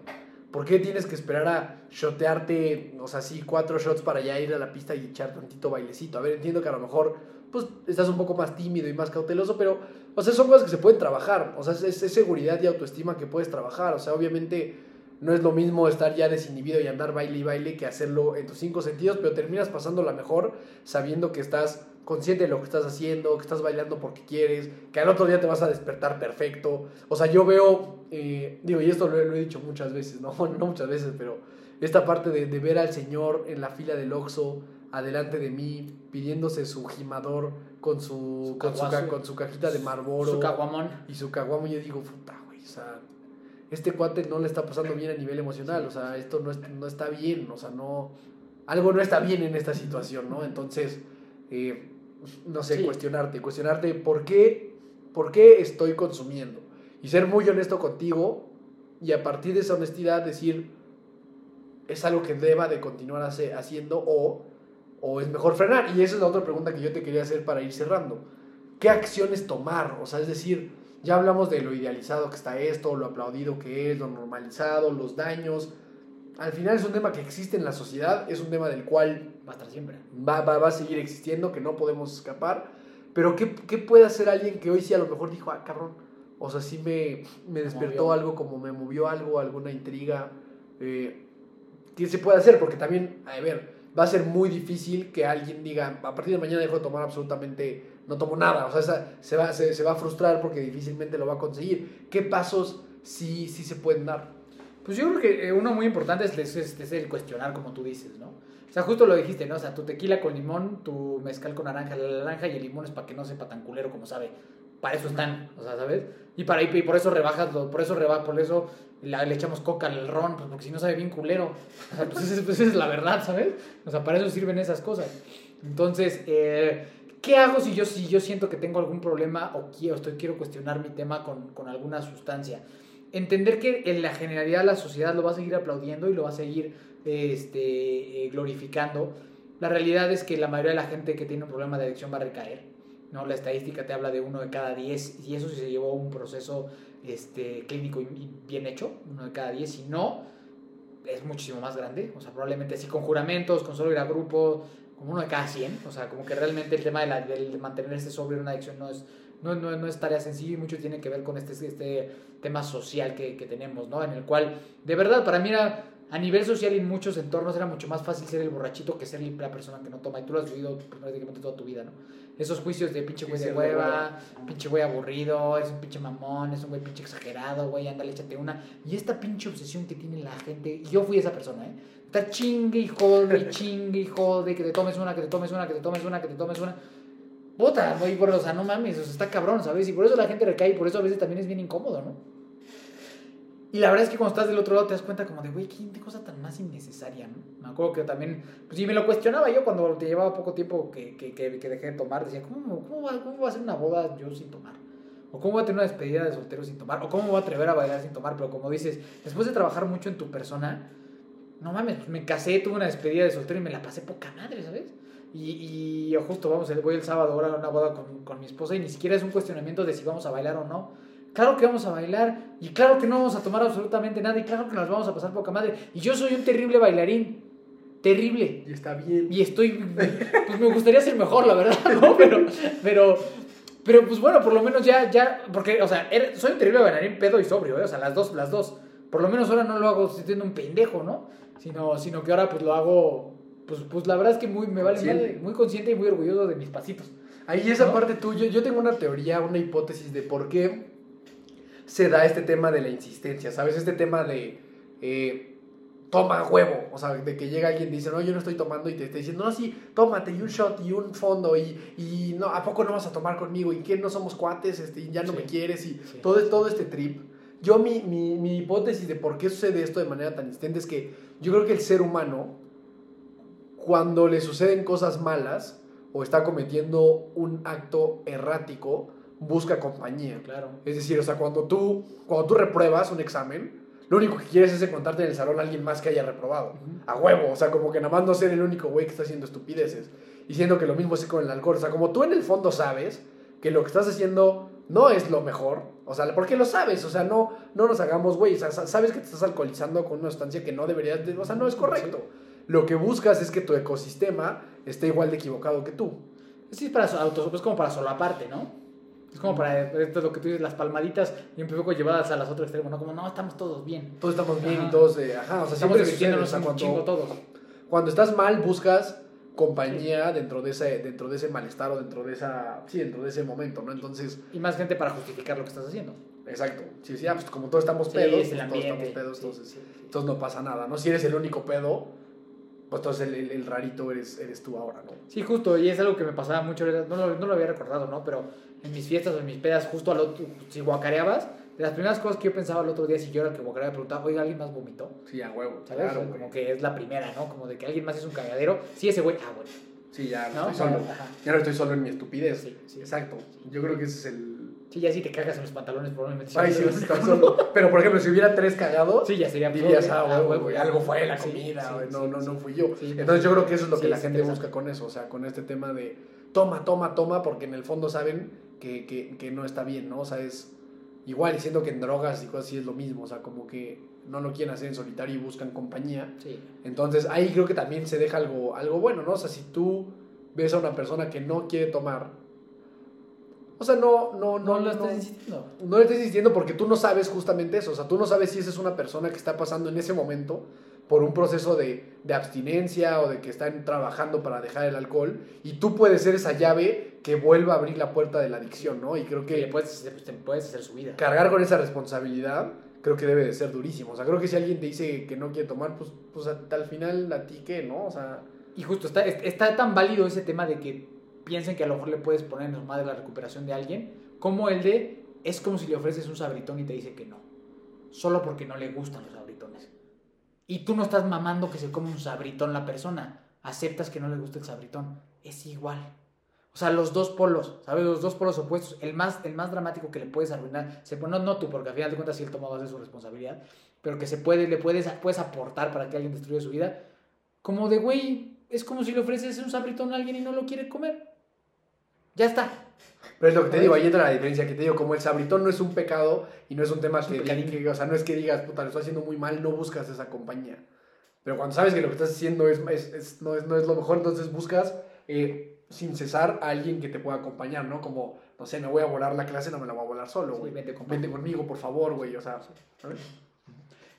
¿Por qué tienes que esperar a shotearte, o sea, sí, cuatro shots para ya ir a la pista y echar tantito bailecito? A ver, entiendo que a lo mejor, pues, estás un poco más tímido y más cauteloso, pero, o sea, son cosas que se pueden trabajar. O sea, es, es seguridad y autoestima que puedes trabajar. O sea, obviamente no es lo mismo estar ya desinhibido y andar baile y baile que hacerlo en tus cinco sentidos, pero terminas pasándola mejor sabiendo que estás consciente de lo que estás haciendo, que estás bailando porque quieres, que al otro día te vas a despertar perfecto. O sea, yo veo, eh, digo, y esto lo, he- lo he dicho muchas veces, ¿no? no muchas veces, pero esta parte de, de ver al Señor en la fila del Oxxo, adelante de mí, pidiéndose su gimador con su, Su con, su con su cajita de Marlboro Su caguamón. y su caguamo, yo digo, puta, güey, o sea, este cuate no le está pasando bien a nivel emocional, o sea, esto no, es- no está bien, o sea, no, algo no está bien en esta situación, ¿no? Entonces, eh, no sé, Sí. cuestionarte, cuestionarte por qué, por qué estoy consumiendo y ser muy honesto contigo y a partir de esa honestidad decir, es algo que deba de continuar hace- haciendo o, o es mejor frenar. Y esa es la otra pregunta que yo te quería hacer para ir cerrando. ¿Qué acciones tomar? O sea, es decir, ya hablamos de lo idealizado que está esto, lo aplaudido que es, lo normalizado, los daños. Al final es un tema que existe en la sociedad, es un tema del cual Va a estar siempre. va, va, va a seguir existiendo, que no podemos escapar. Pero ¿qué, qué puede hacer alguien que hoy sí a lo mejor dijo, ah, cabrón? O sea, sí me, me despertó movió. algo, como me movió algo, alguna intriga. Eh, ¿Qué se puede hacer? Porque también, a ver, va a ser muy difícil que alguien diga, a partir de mañana dejo de tomar absolutamente, no tomo nada. O sea, esa- se, va, se, se va a frustrar porque difícilmente lo va a conseguir. ¿Qué pasos sí, sí se pueden dar? Pues yo creo que eh, uno muy importante es, es- es- el cuestionar, como tú dices, ¿no? O sea, justo lo dijiste, ¿no? O sea, tu tequila con limón, tu mezcal con naranja, la naranja y el limón es para que no sepa tan culero como sabe. Para eso están, o sea, ¿sabes? Y, para, y por eso rebajas, por eso reba, por eso la- le echamos coca al ron, pues porque si no sabe bien culero. O sea, pues, esa es- pues la verdad, ¿sabes? O sea, para eso sirven esas cosas. Entonces, eh, ¿qué hago si yo, si yo siento que tengo algún problema o quiero, estoy, quiero cuestionar mi tema con, con alguna sustancia? entender que en la generalidad la sociedad lo va a seguir aplaudiendo y lo va a seguir este, eh, glorificando. La realidad es que la mayoría de la gente que tiene un problema de adicción va a recaer. ¿No? La estadística te habla de uno de cada 10 y eso si se llevó un proceso este, clínico bien hecho, uno de cada 10. Si no, es muchísimo más grande. O sea, probablemente así con juramentos, con solo ir a grupo, como uno de cada 100. O sea, como que realmente el tema de, la, del mantenerse sobre una adicción no es, no, no, no es tarea sencilla y mucho tiene que ver con este, este tema social que, que tenemos, ¿no? En el cual, de verdad, para mí a nivel social y en muchos entornos era mucho más fácil ser el borrachito que ser la persona que no toma. Y tú lo has vivido prácticamente toda tu vida, ¿no? Esos juicios de pinche güey de hueva, pinche güey aburrido, es un pinche mamón, es un güey pinche exagerado, güey, ándale, échate una. Y esta pinche obsesión que tiene la gente, y yo fui esa persona, ¿eh? Está chingue y jode, chingue y jode, que te tomes una, que te tomes una, que te tomes una, que te tomes una. Puta, güey, o sea, no mames, o sea, está cabrón, ¿sabes? Y por eso la gente recae, y por eso a veces también es bien incómodo, ¿no? Y la verdad es que cuando estás del otro lado te das cuenta como de, güey, qué cosa tan más innecesaria, ¿no? Me acuerdo que también, pues sí, me lo cuestionaba yo cuando te llevaba poco tiempo que, que, que, dejé de tomar. Decía, ¿cómo, cómo, va, ¿cómo va a ser una boda yo sin tomar? ¿O cómo voy a tener una despedida de soltero sin tomar? ¿O cómo me voy a atrever a bailar sin tomar? Pero como dices, después de trabajar mucho en tu persona, no mames, pues me casé, tuve una despedida de soltero y me la pasé poca madre, ¿sabes? Y, y justo, vamos, voy el sábado ahora a una boda con, con mi esposa y ni siquiera es un cuestionamiento de si vamos a bailar o no Claro que vamos a bailar y claro que no vamos a tomar absolutamente nada y claro que nos vamos a pasar poca madre. Y yo soy un terrible bailarín. Terrible. Y está bien. Y estoy. Pues me gustaría ser mejor, la verdad, ¿no? Pero. Pero. Pero pues bueno, por lo menos ya. ya porque, o sea, soy un terrible bailarín pedo y sobrio, ¿eh? O sea, las dos, las dos. Por lo menos ahora no lo hago siendo un pendejo, ¿no? Sino, sino que ahora pues lo hago. Pues, pues la verdad es que muy, me vale muy consciente y muy orgulloso de mis pasitos. Ahí esa parte tuya, yo tengo una teoría, una hipótesis de por qué se da este tema de la insistencia, ¿sabes? Este tema de eh, toma huevo, o sea, de que llega alguien y dice, no, yo no estoy tomando y te está diciendo, no, sí, tómate y un shot y un fondo y, y no, ¿a poco no vas a tomar conmigo? ¿Y que no somos cuates? Este, y ya no me quieres y todo, todo este trip. Yo mi, mi, mi hipótesis de por qué sucede esto de manera tan insistente es que yo creo que el ser humano, cuando le suceden cosas malas o está cometiendo un acto errático, busca compañía. Claro. Es decir, o sea, cuando tú, cuando tú repruebas un examen, lo único que quieres es encontrarte en el salón a alguien más que haya reprobado. A huevo, o sea, como que nada más no ser el único güey que está haciendo estupideces. Y siendo que lo mismo es con el alcohol. O sea, como tú en el fondo sabes que lo que estás haciendo no es lo mejor. O sea, porque lo sabes. O sea, no, no nos hagamos güey. O sea, sabes que te estás alcoholizando con una sustancia que no deberías. De, o sea, no es correcto. Lo que buscas es que tu ecosistema esté igual de equivocado que tú. Sí, es para autos, es como para solo aparte, ¿no? Es como para, esto es lo que tú dices, las palmaditas y un poco llevadas a las otras extremos, ¿no? Como, no, estamos todos bien. Todos estamos bien y todos, de, ajá, o sea, estamos divirtiéndonos un chingo todos. Cuando estás mal, buscas compañía dentro de ese dentro de ese malestar o dentro de esa sí dentro de ese momento no entonces y más gente para justificar lo que estás haciendo exacto sí sí ah, pues como todos estamos pedos pues todos estamos pedos entonces, entonces no pasa nada no si eres el único pedo pues entonces el, el, rarito eres, eres tú ahora, ¿no? Sí, justo, y es algo que me pasaba mucho, no lo, no lo había recordado, ¿no? Pero en mis fiestas o en mis pedas, justo al otro, si guacareabas, de las primeras cosas que yo pensaba el otro día, si yo era el que guacareaba, preguntaba, oiga, ¿alguien más vomitó? Sí, a huevo. ¿Sabes? Claro, como que es la primera, ¿no? Como de que alguien más es un cagadero. Sí, ese güey, ah, bueno. Sí, ya no, estoy solo. Ya no estoy solo en mi estupidez. Sí, sí. Exacto. Yo creo que ese es el Sí, ya si te cagas en los pantalones, probablemente. Ay, sí, estás solo. Pero, por ejemplo, si hubiera tres cagados, sí, ya sería dirías, ah, ah huevo, algo fue la comida, no, no, no fui yo. Entonces, yo creo que eso es lo que la gente busca con eso, o sea, con este tema de toma, toma, toma, porque en el fondo saben que, que, que no está bien, ¿no? O sea, es igual, y siendo que en drogas y cosas así es lo mismo, o sea, como que no lo quieren hacer en solitario y buscan compañía. Sí. Entonces, ahí creo que también se deja algo, algo bueno, ¿no? O sea, si tú ves a una persona que no quiere tomar, o sea, no, no, no. No lo estás insistiendo. No le estás insistiendo porque tú no sabes justamente eso. O sea, tú no sabes si esa es una persona que está pasando en ese momento por un proceso de, de abstinencia o de que están trabajando para dejar el alcohol. Y tú puedes ser esa llave que vuelva a abrir la puerta de la adicción, ¿no? Y creo que. le puedes, puedes hacer su vida. Cargar con esa responsabilidad creo que debe de ser durísimo. O sea, creo que si alguien te dice que no quiere tomar, pues, pues al final a ti qué, ¿no? O sea. Y justo, está, está tan válido ese tema de que piensen que a lo mejor le puedes poner en su madre la recuperación de alguien, como el de es como si le ofreces un sabritón y te dice que no, solo porque no le gustan los sabritones. Y tú no estás mamando que se come un sabritón la persona, aceptas que no le gusta el sabritón, es igual. O sea, los dos polos, ¿sabes? Los dos polos opuestos. El más, el más dramático que le puedes arruinar, no, no tú, porque al final de cuentas si él tomaba de su responsabilidad, pero que se puede, le puedes, puedes aportar para que alguien destruya su vida. Como de, güey, es como si le ofreces un sabritón a alguien y no lo quiere comer. Ya está. Pero es lo que te digo, ahí entra la diferencia, que te digo, como el sabritón no es un pecado y no es un tema que, o sea, no es que digas, puta, lo estoy haciendo muy mal, no buscas esa compañía. Pero cuando sabes que lo que estás haciendo es, es, no, es, no, es, lo mejor, entonces buscas eh, sin cesar a alguien que te pueda acompañar, ¿no? Como, no sé, me voy a volar la clase, no me la voy a volar solo, güey. vente, conmigo, por favor, güey, o sea, ¿sabes?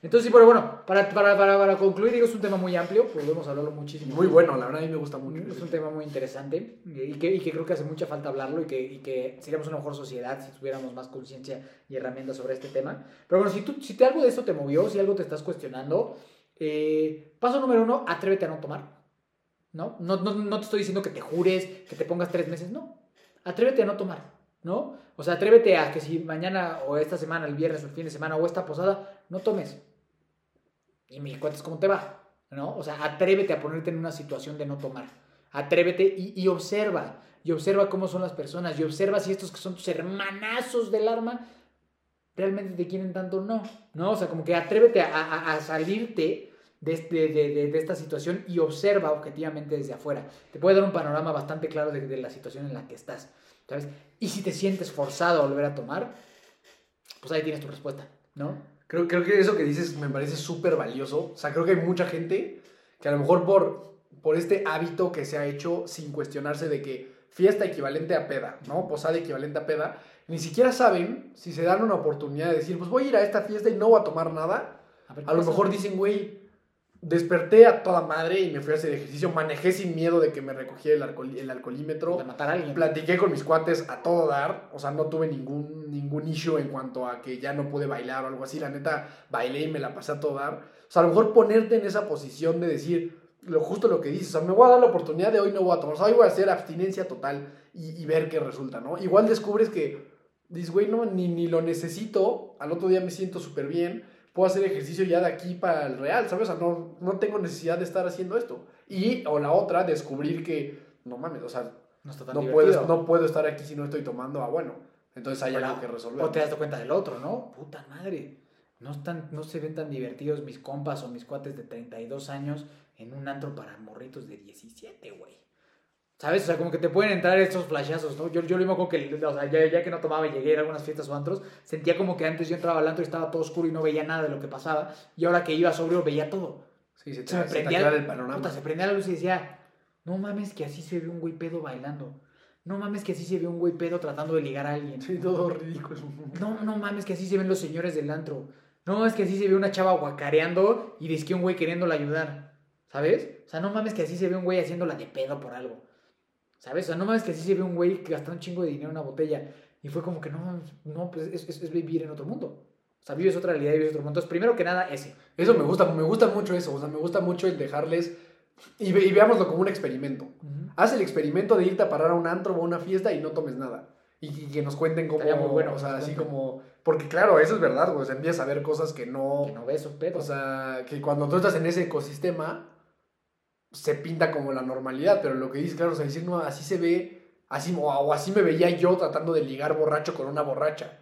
Entonces, sí, pero bueno, para, para, para, para concluir, digo, es un tema muy amplio, podemos hablarlo muchísimo. Muy bueno, la verdad a mí me gusta mucho. Es un tema muy interesante y que, y que creo que hace mucha falta hablarlo y que, y que seríamos una mejor sociedad si tuviéramos más conciencia y herramientas sobre este tema. Pero bueno, si, tú, si te, algo de esto te movió, si algo te estás cuestionando, eh, paso número uno, atrévete a no tomar. ¿no? No, no, no te estoy diciendo que te jures, que te pongas tres meses, no. Atrévete a no tomar, ¿no? O sea, atrévete a que si mañana o esta semana, el viernes o el fin de semana o esta posada, no tomes. Y me cuentas cómo te va, ¿no? O sea, atrévete a ponerte en una situación de no tomar. Atrévete y, y observa. Y observa cómo son las personas. Y observa si estos que son tus hermanazos del arma realmente te quieren tanto o no. ¿No? O sea, como que atrévete a, a, salirte de, de, de, de, esta situación y observa objetivamente desde afuera. Te puede dar un panorama bastante claro de, la situación en la que estás. ¿Sabes? Y si te sientes forzado a volver a tomar, pues ahí tienes tu respuesta, ¿no? Creo, creo que eso que dices me parece súper valioso. O sea, creo que hay mucha gente que a lo mejor por, por este hábito que se ha hecho sin cuestionarse de que fiesta equivalente a peda, ¿no? Posada equivalente a peda, ni siquiera saben si se dan una oportunidad de decir, pues voy a ir a esta fiesta y no voy a tomar nada. A, ver, a lo mejor dicen, güey, desperté a toda madre y me fui a hacer ejercicio. Manejé sin miedo de que me recogiera el, alcohol, el alcoholímetro. De matar a alguien. Platiqué con mis cuates a todo dar. O sea, no tuve ningún, ningún issue en cuanto a que ya no pude bailar o algo así. La neta, bailé y me la pasé a todo dar. O sea, a lo mejor ponerte en esa posición de decir lo justo lo que dices. O sea, me voy a dar la oportunidad de hoy no voy a tomar. O sea, hoy voy a hacer abstinencia total y, y ver qué resulta, ¿no? Igual descubres que dices, güey, no, ni, ni lo necesito. Al otro día me siento súper bien puedo hacer ejercicio ya de aquí para el real, ¿sabes? O sea, no, no tengo necesidad de estar haciendo esto. Y, o la otra, descubrir que, no mames, o sea, no, está tan no, puedo, no puedo estar aquí si no estoy tomando, ah, bueno, entonces hay algo que resolver. O te das cuenta del otro, ¿no? Puta madre, no, están, no se ven tan divertidos mis compas o mis cuates de 32 años en un antro para morritos de 17, güey. ¿Sabes? O sea, como que te pueden entrar estos flashazos, ¿no? Yo, yo lo mismo como que, o sea, ya, ya, que no tomaba y llegué a algunas fiestas o antros, sentía como que antes yo entraba al antro y estaba todo oscuro y no veía nada de lo que pasaba, y ahora que iba sobrio veía todo. Sí, se, te, se me prendía el panorama. Puta, se prendía la luz y decía, no mames que así se ve un güey pedo bailando. No mames que así se ve un güey pedo tratando de ligar a alguien. Sí, todo ridículo. No, no mames que así se ven los señores del antro. No, es que así se ve una chava guacareando y dice que un güey queriéndola ayudar. ¿Sabes? O sea, no mames que así se ve un güey haciéndola de pedo por algo. ¿Sabes? O sea, no mames que así se ve un güey que gastó un chingo de dinero en una botella. Y fue como que no, no, pues es, es, es vivir en otro mundo. O sea, vives otra realidad y vives otro mundo. Entonces, primero que nada, ese. Eso me gusta, me gusta mucho eso. O sea, me gusta mucho el dejarles. Y, ve, y veámoslo como un experimento. Uh -huh. Haz el experimento de irte a parar a un antro o a una fiesta y no tomes nada. Y, y que nos cuenten cómo. Muy bueno. O sea, así como. Porque claro, eso es verdad, güey. O sea, empiezas a ver cosas que no. Que no ves. O sea, que cuando tú estás en ese ecosistema, se pinta como la normalidad. Pero lo que dices, claro, o sea, decir, no, así se ve Así, o, o, así me veía yo tratando de ligar borracho con una borracha.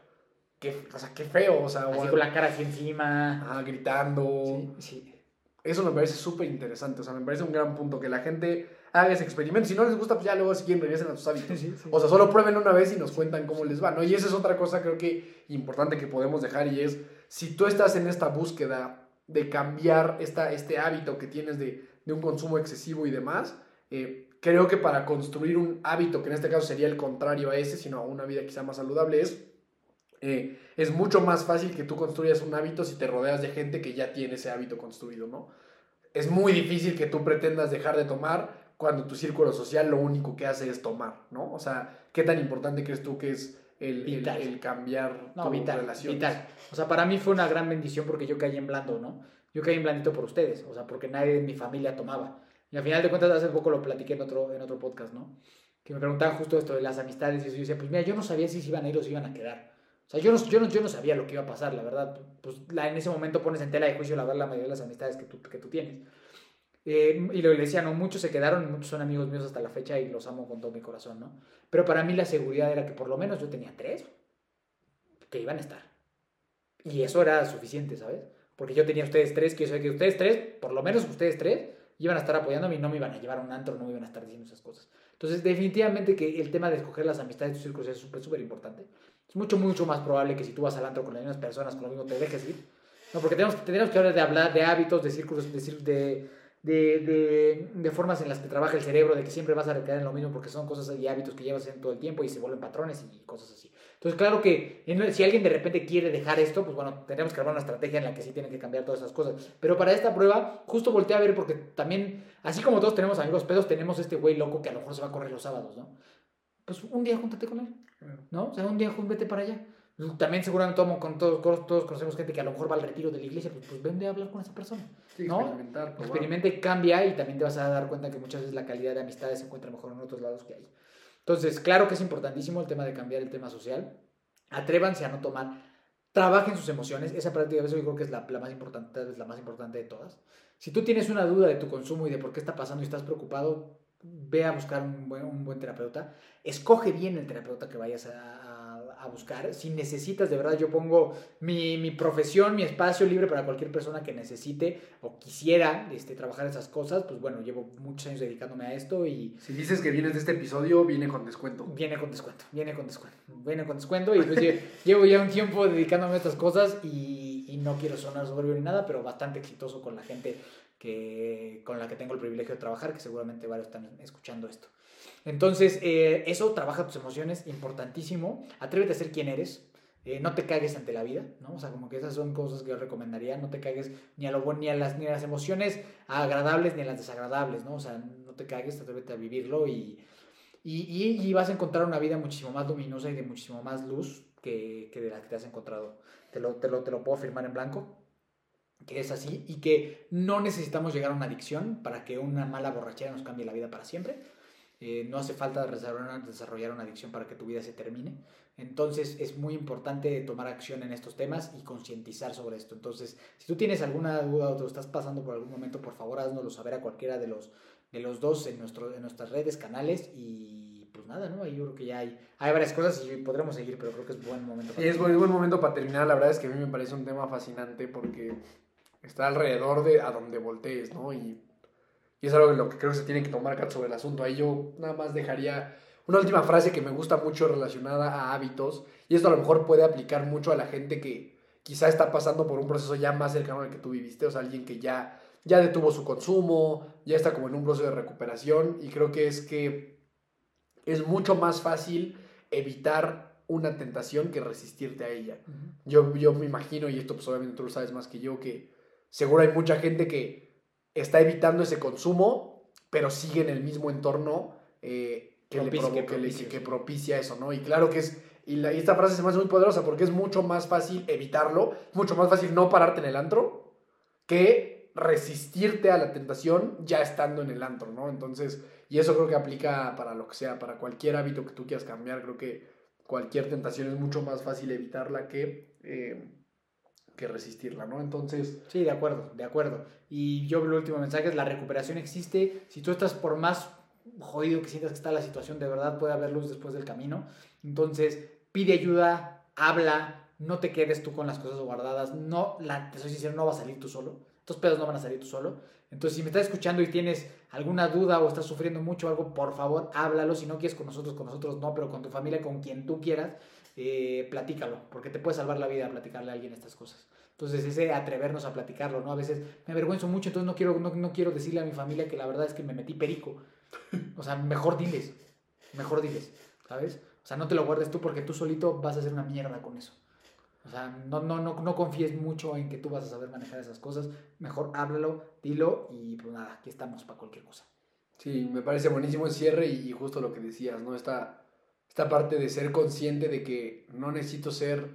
Qué, o sea, qué feo, o sea. Así o, con la cara así encima. Ah, gritando. Sí, sí. Eso me parece súper interesante, o sea, me parece un gran punto que la gente haga ese experimento. Si no les gusta, pues ya luego si quieren regresen a sus hábitos. Sí. O sea, solo prueben una vez y nos cuentan cómo les va, ¿no? Y esa es otra cosa creo que importante que podemos dejar y es, si tú estás en esta búsqueda de cambiar esta, este hábito que tienes de, de un consumo excesivo y demás, eh, creo que para construir un hábito, que en este caso sería el contrario a ese, sino a una vida quizá más saludable, es, eh, es mucho más fácil que tú construyas un hábito si te rodeas de gente que ya tiene ese hábito construido, ¿no? Es muy difícil que tú pretendas dejar de tomar cuando tu círculo social lo único que hace es tomar, ¿no? O sea, ¿qué tan importante crees tú que es el, el, el cambiar no, tu vital, relación? Vital. O sea, para mí fue una gran bendición porque yo caí en blando, ¿no? Yo caí en blandito por ustedes, o sea, porque nadie en mi familia tomaba. Y al final de cuentas, hace poco lo platiqué en otro, en otro podcast, ¿no? Que me preguntaban justo esto de las amistades y eso. yo decía, pues mira, yo no sabía si se iban a ir o se iban a quedar. O sea, yo no, yo no, yo no sabía lo que iba a pasar, la verdad. Pues la, en ese momento pones en tela de juicio la verdad la mayoría de las amistades que tú, que tú tienes. Eh, y lo le decía, no, muchos se quedaron y muchos son amigos míos hasta la fecha y los amo con todo mi corazón, ¿no? Pero para mí la seguridad era que por lo menos yo tenía tres que iban a estar. Y eso era suficiente, ¿sabes? Porque yo tenía ustedes tres, que yo sé que ustedes tres, por lo menos ustedes tres, iban a estar apoyándome y no me iban a llevar a un antro, no me iban a estar diciendo esas cosas. Entonces, definitivamente que el tema de escoger las amistades de tus círculos es súper, súper importante. Es mucho, mucho más probable que si tú vas al antro con las mismas personas, con lo mismo, te dejes ir. No, porque tenemos, tenemos que hablar de hablar de hábitos, de círculos, de, de, de, de formas en las que trabaja el cerebro, de que siempre vas a recaer en lo mismo porque son cosas y hábitos que llevas en todo el tiempo y se vuelven patrones y cosas así. Entonces, claro que si alguien de repente quiere dejar esto, pues bueno, tenemos que armar una estrategia en la que sí tienen que cambiar todas esas cosas. Pero para esta prueba, justo volteé a ver porque también, así como todos tenemos amigos pedos, tenemos este güey loco que a lo mejor se va a correr los sábados, ¿no? Pues un día júntate con él, ¿no? O sea, un día jún- vete para allá. También seguramente tomo con todos, todos, conocemos gente que a lo mejor va al retiro de la iglesia, pues, pues vende a hablar con esa persona. Sí, ¿no? experimentar, probar. Experimenta y cambia y también te vas a dar cuenta que muchas veces la calidad de amistades se encuentra mejor en otros lados que ahí. Entonces, claro que es importantísimo el tema de cambiar el tema social. Atrévanse a no tomar. Trabajen sus emociones. Esa práctica yo creo que es la, la más importante, tal la más importante de todas. Si tú tienes una duda de tu consumo y de por qué está pasando y estás preocupado, ve a buscar un buen, un buen terapeuta. Escoge bien el terapeuta que vayas a, a- a buscar. Si necesitas, de verdad, yo pongo mi, mi profesión, mi espacio libre para cualquier persona que necesite o quisiera este, trabajar esas cosas. Pues bueno, llevo muchos años dedicándome a esto y Si dices que vienes de este episodio, viene con descuento. viene con descuento, viene con descuento, viene con descuento. Y pues lle- llevo ya un tiempo dedicándome a estas cosas y, y no quiero sonar soberbio ni nada, pero bastante exitoso con la gente que, con la que tengo el privilegio de trabajar, que seguramente varios están escuchando esto. Entonces, eh, eso trabaja tus emociones, importantísimo. Atrévete a ser quien eres. eh, no te cagues ante la vida, ¿no? O sea, como que esas son cosas que yo recomendaría. No te cagues ni a lo bueno, ni a las, ni a las emociones agradables ni a las desagradables, ¿no? O sea, no te cagues, atrévete a vivirlo y, y, y- y vas a encontrar una vida muchísimo más luminosa y de muchísimo más luz que, que de la que te has encontrado. Te lo, te, lo, te lo puedo firmar en blanco, que es así y que no necesitamos llegar a una adicción para que una mala borrachera nos cambie la vida para siempre. Eh, no hace falta desarrollar, una adicción para que tu vida se termine. Entonces es muy importante tomar acción en estos temas y concientizar sobre esto. Entonces, si tú tienes alguna duda o te estás pasando por algún momento, por favor haznoslo saber a cualquiera de los, de los dos en, nuestro, en nuestras redes, canales y pues nada, ¿no? Ahí yo creo que ya hay, hay varias cosas y podremos seguir, pero creo que es buen momento. Y es buen, buen momento para terminar. La verdad es que a mí me parece un tema fascinante porque está alrededor de a donde voltees, ¿no? Y, y es algo de lo que creo que se tiene que tomar carta sobre el asunto. Ahí yo nada más dejaría una última frase que me gusta mucho relacionada a hábitos. Y esto a lo mejor puede aplicar mucho a la gente que quizá está pasando por un proceso ya más cercano al que tú viviste. O sea, alguien que ya, ya detuvo su consumo, ya está como en un proceso de recuperación. Y creo que es que es mucho más fácil evitar una tentación que resistirte a ella. Yo, yo me imagino, y esto pues obviamente tú lo sabes más que yo, que seguro hay mucha gente que está evitando ese consumo, pero sigue en el mismo entorno eh, que, le Propicia- que le- propicia, que sí. propicia eso, ¿no? Y claro que es, y, la- y esta frase se me hace muy poderosa porque es mucho más fácil evitarlo, mucho más fácil no pararte en el antro que resistirte a la tentación ya estando en el antro, ¿no? Entonces, y eso creo que aplica para lo que sea, para cualquier hábito que tú quieras cambiar, creo que cualquier tentación es mucho más fácil evitarla que, eh, que resistirla, ¿no? Entonces, Sí, de acuerdo, de acuerdo. Y yo el último mensaje es la recuperación existe. Si tú estás por más jodido que sientas que está la situación, de verdad puede haber luz después del camino. Entonces, pide ayuda, habla, no te quedes tú con las cosas guardadas. No, la, te soy sincero, no va a salir tú solo. Estos pedos no van a salir tú solo. Entonces, si me estás escuchando y tienes alguna duda o estás sufriendo mucho o algo, por favor, háblalo. Si no quieres con nosotros, con nosotros no, pero con tu familia, con quien tú quieras, eh, platícalo, porque te puede salvar la vida platicarle a alguien estas cosas. Entonces, ese atrevernos a platicarlo, ¿no? A veces me avergüenzo mucho, entonces no quiero, no, no quiero decirle a mi familia que la verdad es que me metí perico. O sea, mejor diles, mejor diles, ¿sabes? O sea, no te lo guardes tú porque tú solito vas a hacer una mierda con eso. O sea, no, no, no, no confíes mucho en que tú vas a saber manejar esas cosas. Mejor háblalo, dilo y pues nada, aquí estamos para cualquier cosa. sí, me parece buenísimo el cierre y, justo lo que decías, ¿no? Esta, esta parte de ser consciente de que no necesito ser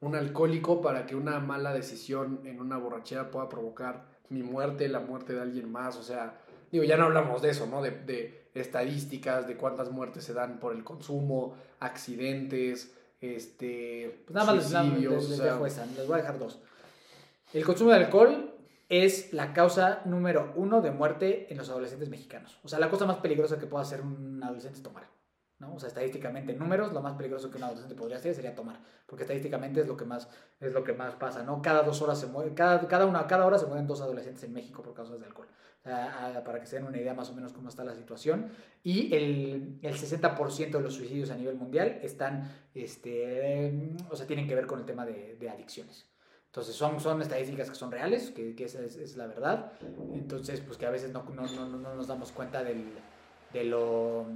un alcohólico para que una mala decisión en una borrachera pueda provocar mi muerte, la muerte de alguien más. O sea, digo, ya no hablamos de eso, ¿no? De, de estadísticas, de cuántas muertes se dan por el consumo, accidentes, este, Pues nada más les, suicidios, dejo esa, les voy a dejar dos. El consumo de alcohol es la causa número uno de muerte en los adolescentes mexicanos. O sea, la cosa más peligrosa que puede hacer un adolescente es tomar. O sea, estadísticamente, en números, lo más peligroso que un adolescente podría hacer sería tomar. Porque estadísticamente es lo que más, es lo que más pasa, ¿no? Cada dos horas se muere, cada, cada, una, cada hora se mueren dos adolescentes en México por causas de alcohol. Para que se den una idea más o menos cómo está la situación. Y el, el 60% de los suicidios a nivel mundial están, este, o sea, tienen que ver con el tema de, de adicciones. Entonces son, son estadísticas que son reales, que, que esa es, es la verdad. Entonces, pues que a veces no, no, no, no nos damos cuenta del, de lo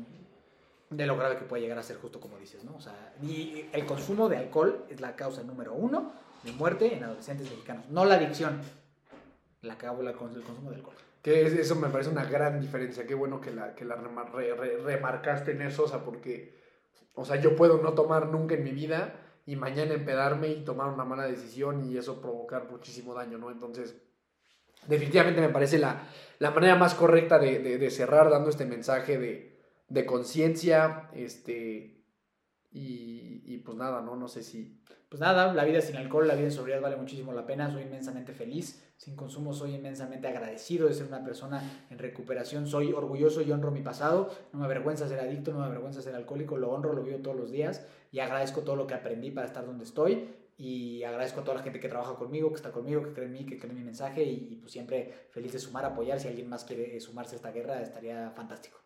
de lo grave que puede llegar a ser justo como dices, ¿no? O sea, y el consumo de alcohol es la causa número uno de muerte en adolescentes mexicanos, no la adicción, la causa el consumo de alcohol. Que eso me parece una gran diferencia, qué bueno que la, que la remarcaste en eso, o sea, porque, o sea, yo puedo no tomar nunca en mi vida y mañana empedarme y tomar una mala decisión y eso provocar muchísimo daño, ¿no? Entonces, definitivamente me parece la, la manera más correcta de, de, de cerrar dando este mensaje de de conciencia, este, y, y, pues nada, ¿no? No sé si... Pues nada, la vida sin alcohol, la vida en sobriedad vale muchísimo la pena, soy inmensamente feliz, sin consumo soy inmensamente agradecido de ser una persona en recuperación, soy orgulloso y honro mi pasado, no me avergüenza ser adicto, no me avergüenza ser alcohólico, lo honro, lo vivo todos los días y agradezco todo lo que aprendí para estar donde estoy y agradezco a toda la gente que trabaja conmigo, que está conmigo, que cree en mí, que cree en mi mensaje y, y pues siempre feliz de sumar, apoyar, si alguien más quiere sumarse a esta guerra estaría fantástico.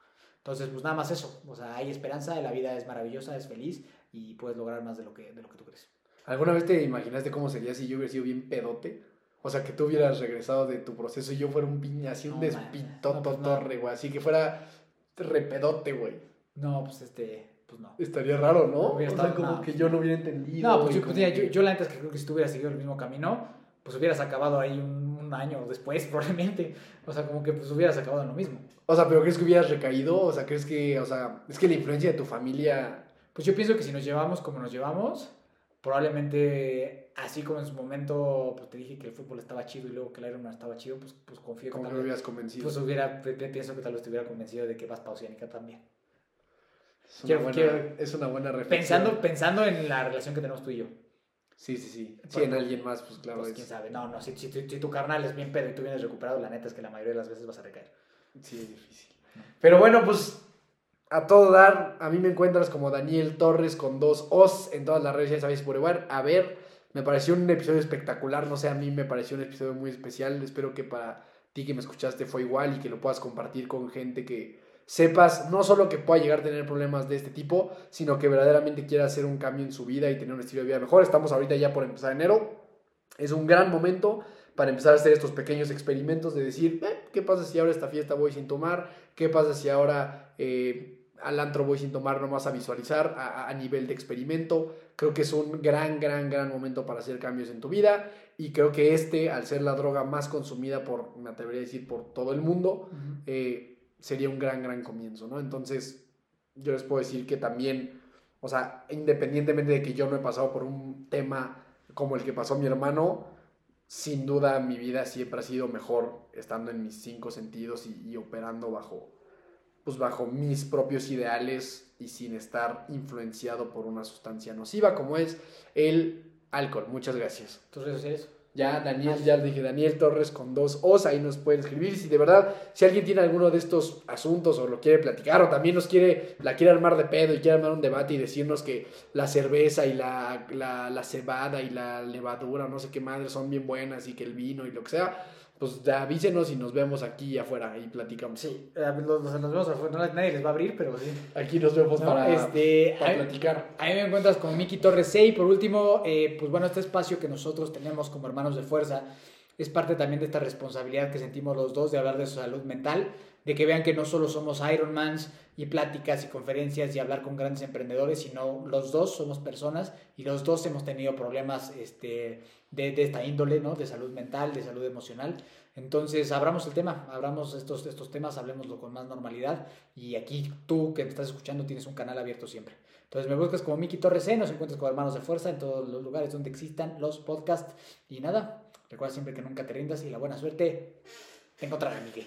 Entonces, pues nada más eso. O sea, hay esperanza, la vida es maravillosa, es feliz y puedes lograr más de lo que, de lo que tú crees. ¿Alguna vez te imaginaste cómo sería si yo hubiera sido bien pedote? O sea, que tú hubieras regresado de tu proceso y yo fuera un piña, así un no, despitoto pues torre, güey. Así que fuera repedote, güey. No, pues este, pues no. Estaría raro, ¿no? Hubiera estado como que yo no hubiera entendido. No, pues yo, pues, yo, yo, la neta es que creo que si tú hubieras seguido el mismo camino, pues hubieras acabado ahí un, un año después, probablemente. O sea, como que pues hubieras acabado en lo mismo. O sea, pero ¿crees que hubieras recaído? O sea, ¿crees que, o sea, es que la influencia de tu familia... Pues yo pienso que si nos llevamos como nos llevamos, probablemente, así como en su momento, pues te dije que el fútbol estaba chido y luego que el Ironman estaba chido, pues, pues confío que... Como me hubieras convencido. Pues hubiera, pienso que tal vez te hubiera convencido de que vas pausiánica también. Es una, buena, es una buena reflexión. Pensando, pensando en la relación que tenemos tú y yo. Sí, sí, sí. Si en alguien más, pues claro. Pues quién sabe. No, no, si, si, si, tu carnal es bien pedo y tú vienes recuperado, la neta es que la mayoría de las veces vas a recaer. Sí, es difícil. Pero bueno, pues a todo dar, a mí me encuentras como Daniel Torres con dos Os en todas las redes, ya sabéis, por igual. A ver, me pareció un episodio espectacular, no sé, a mí me pareció un episodio muy especial. Espero que para ti que me escuchaste fue igual y que lo puedas compartir con gente que sepas no solo que pueda llegar a tener problemas de este tipo, sino que verdaderamente quiera hacer un cambio en su vida y tener un estilo de vida mejor. Estamos ahorita ya por empezar enero. Es un gran momento para empezar a hacer estos pequeños experimentos de decir, eh, ¿qué pasa si ahora esta fiesta voy sin tomar? ¿Qué pasa si ahora eh, al antro voy sin tomar nomás a visualizar a, a, nivel de experimento? Creo que es un gran, gran, gran momento para hacer cambios en tu vida y creo que este, al ser la droga más consumida por, me atrevería a decir, por todo el mundo, uh -huh. eh, sería un gran, gran comienzo, ¿no? Entonces, yo les puedo decir que también, o sea, independientemente de que yo no he pasado por un tema como el que pasó mi hermano, sin duda mi vida siempre ha sido mejor estando en mis cinco sentidos y, operando bajo, pues bajo mis propios ideales y sin estar influenciado por una sustancia nociva como es el alcohol. Muchas gracias. ¿Tus redes sociales? Ya, Daniel, ya le dije, Daniel Torres con dos O's, ahí nos pueden escribir. Si de verdad, si alguien tiene alguno de estos asuntos o lo quiere platicar o también nos quiere, la quiere armar de pedo y quiere armar un debate y decirnos que la cerveza y la, la, la cebada y la levadura, no sé qué madre, son bien buenas y que el vino y lo que sea, pues avísenos y nos vemos aquí afuera y platicamos. Sí, eh, nos, nos vemos afuera, no, nadie les va a abrir, pero sí. Aquí nos vemos no, para, este, para ahí, platicar. Ahí me encuentras con Miki Torres 6. Por último, eh, pues bueno, este espacio que nosotros tenemos como hermanos de fuerza es parte también de esta responsabilidad que sentimos los dos de hablar de su salud mental, de que vean que no solo somos Ironmans y pláticas y conferencias y hablar con grandes emprendedores, sino los dos somos personas y los dos hemos tenido problemas este, de, de esta índole, ¿no? de salud mental, de salud emocional. Entonces, abramos el tema, abramos estos, estos temas, hablemoslo con más normalidad. Y aquí tú que me estás escuchando tienes un canal abierto siempre. Entonces, me buscas como Miki Torres C, nos encuentras como Hermanos de Fuerza en todos los lugares donde existan los podcasts. Y nada, recuerda siempre que nunca te rindas y la buena suerte te encontrará, Miki.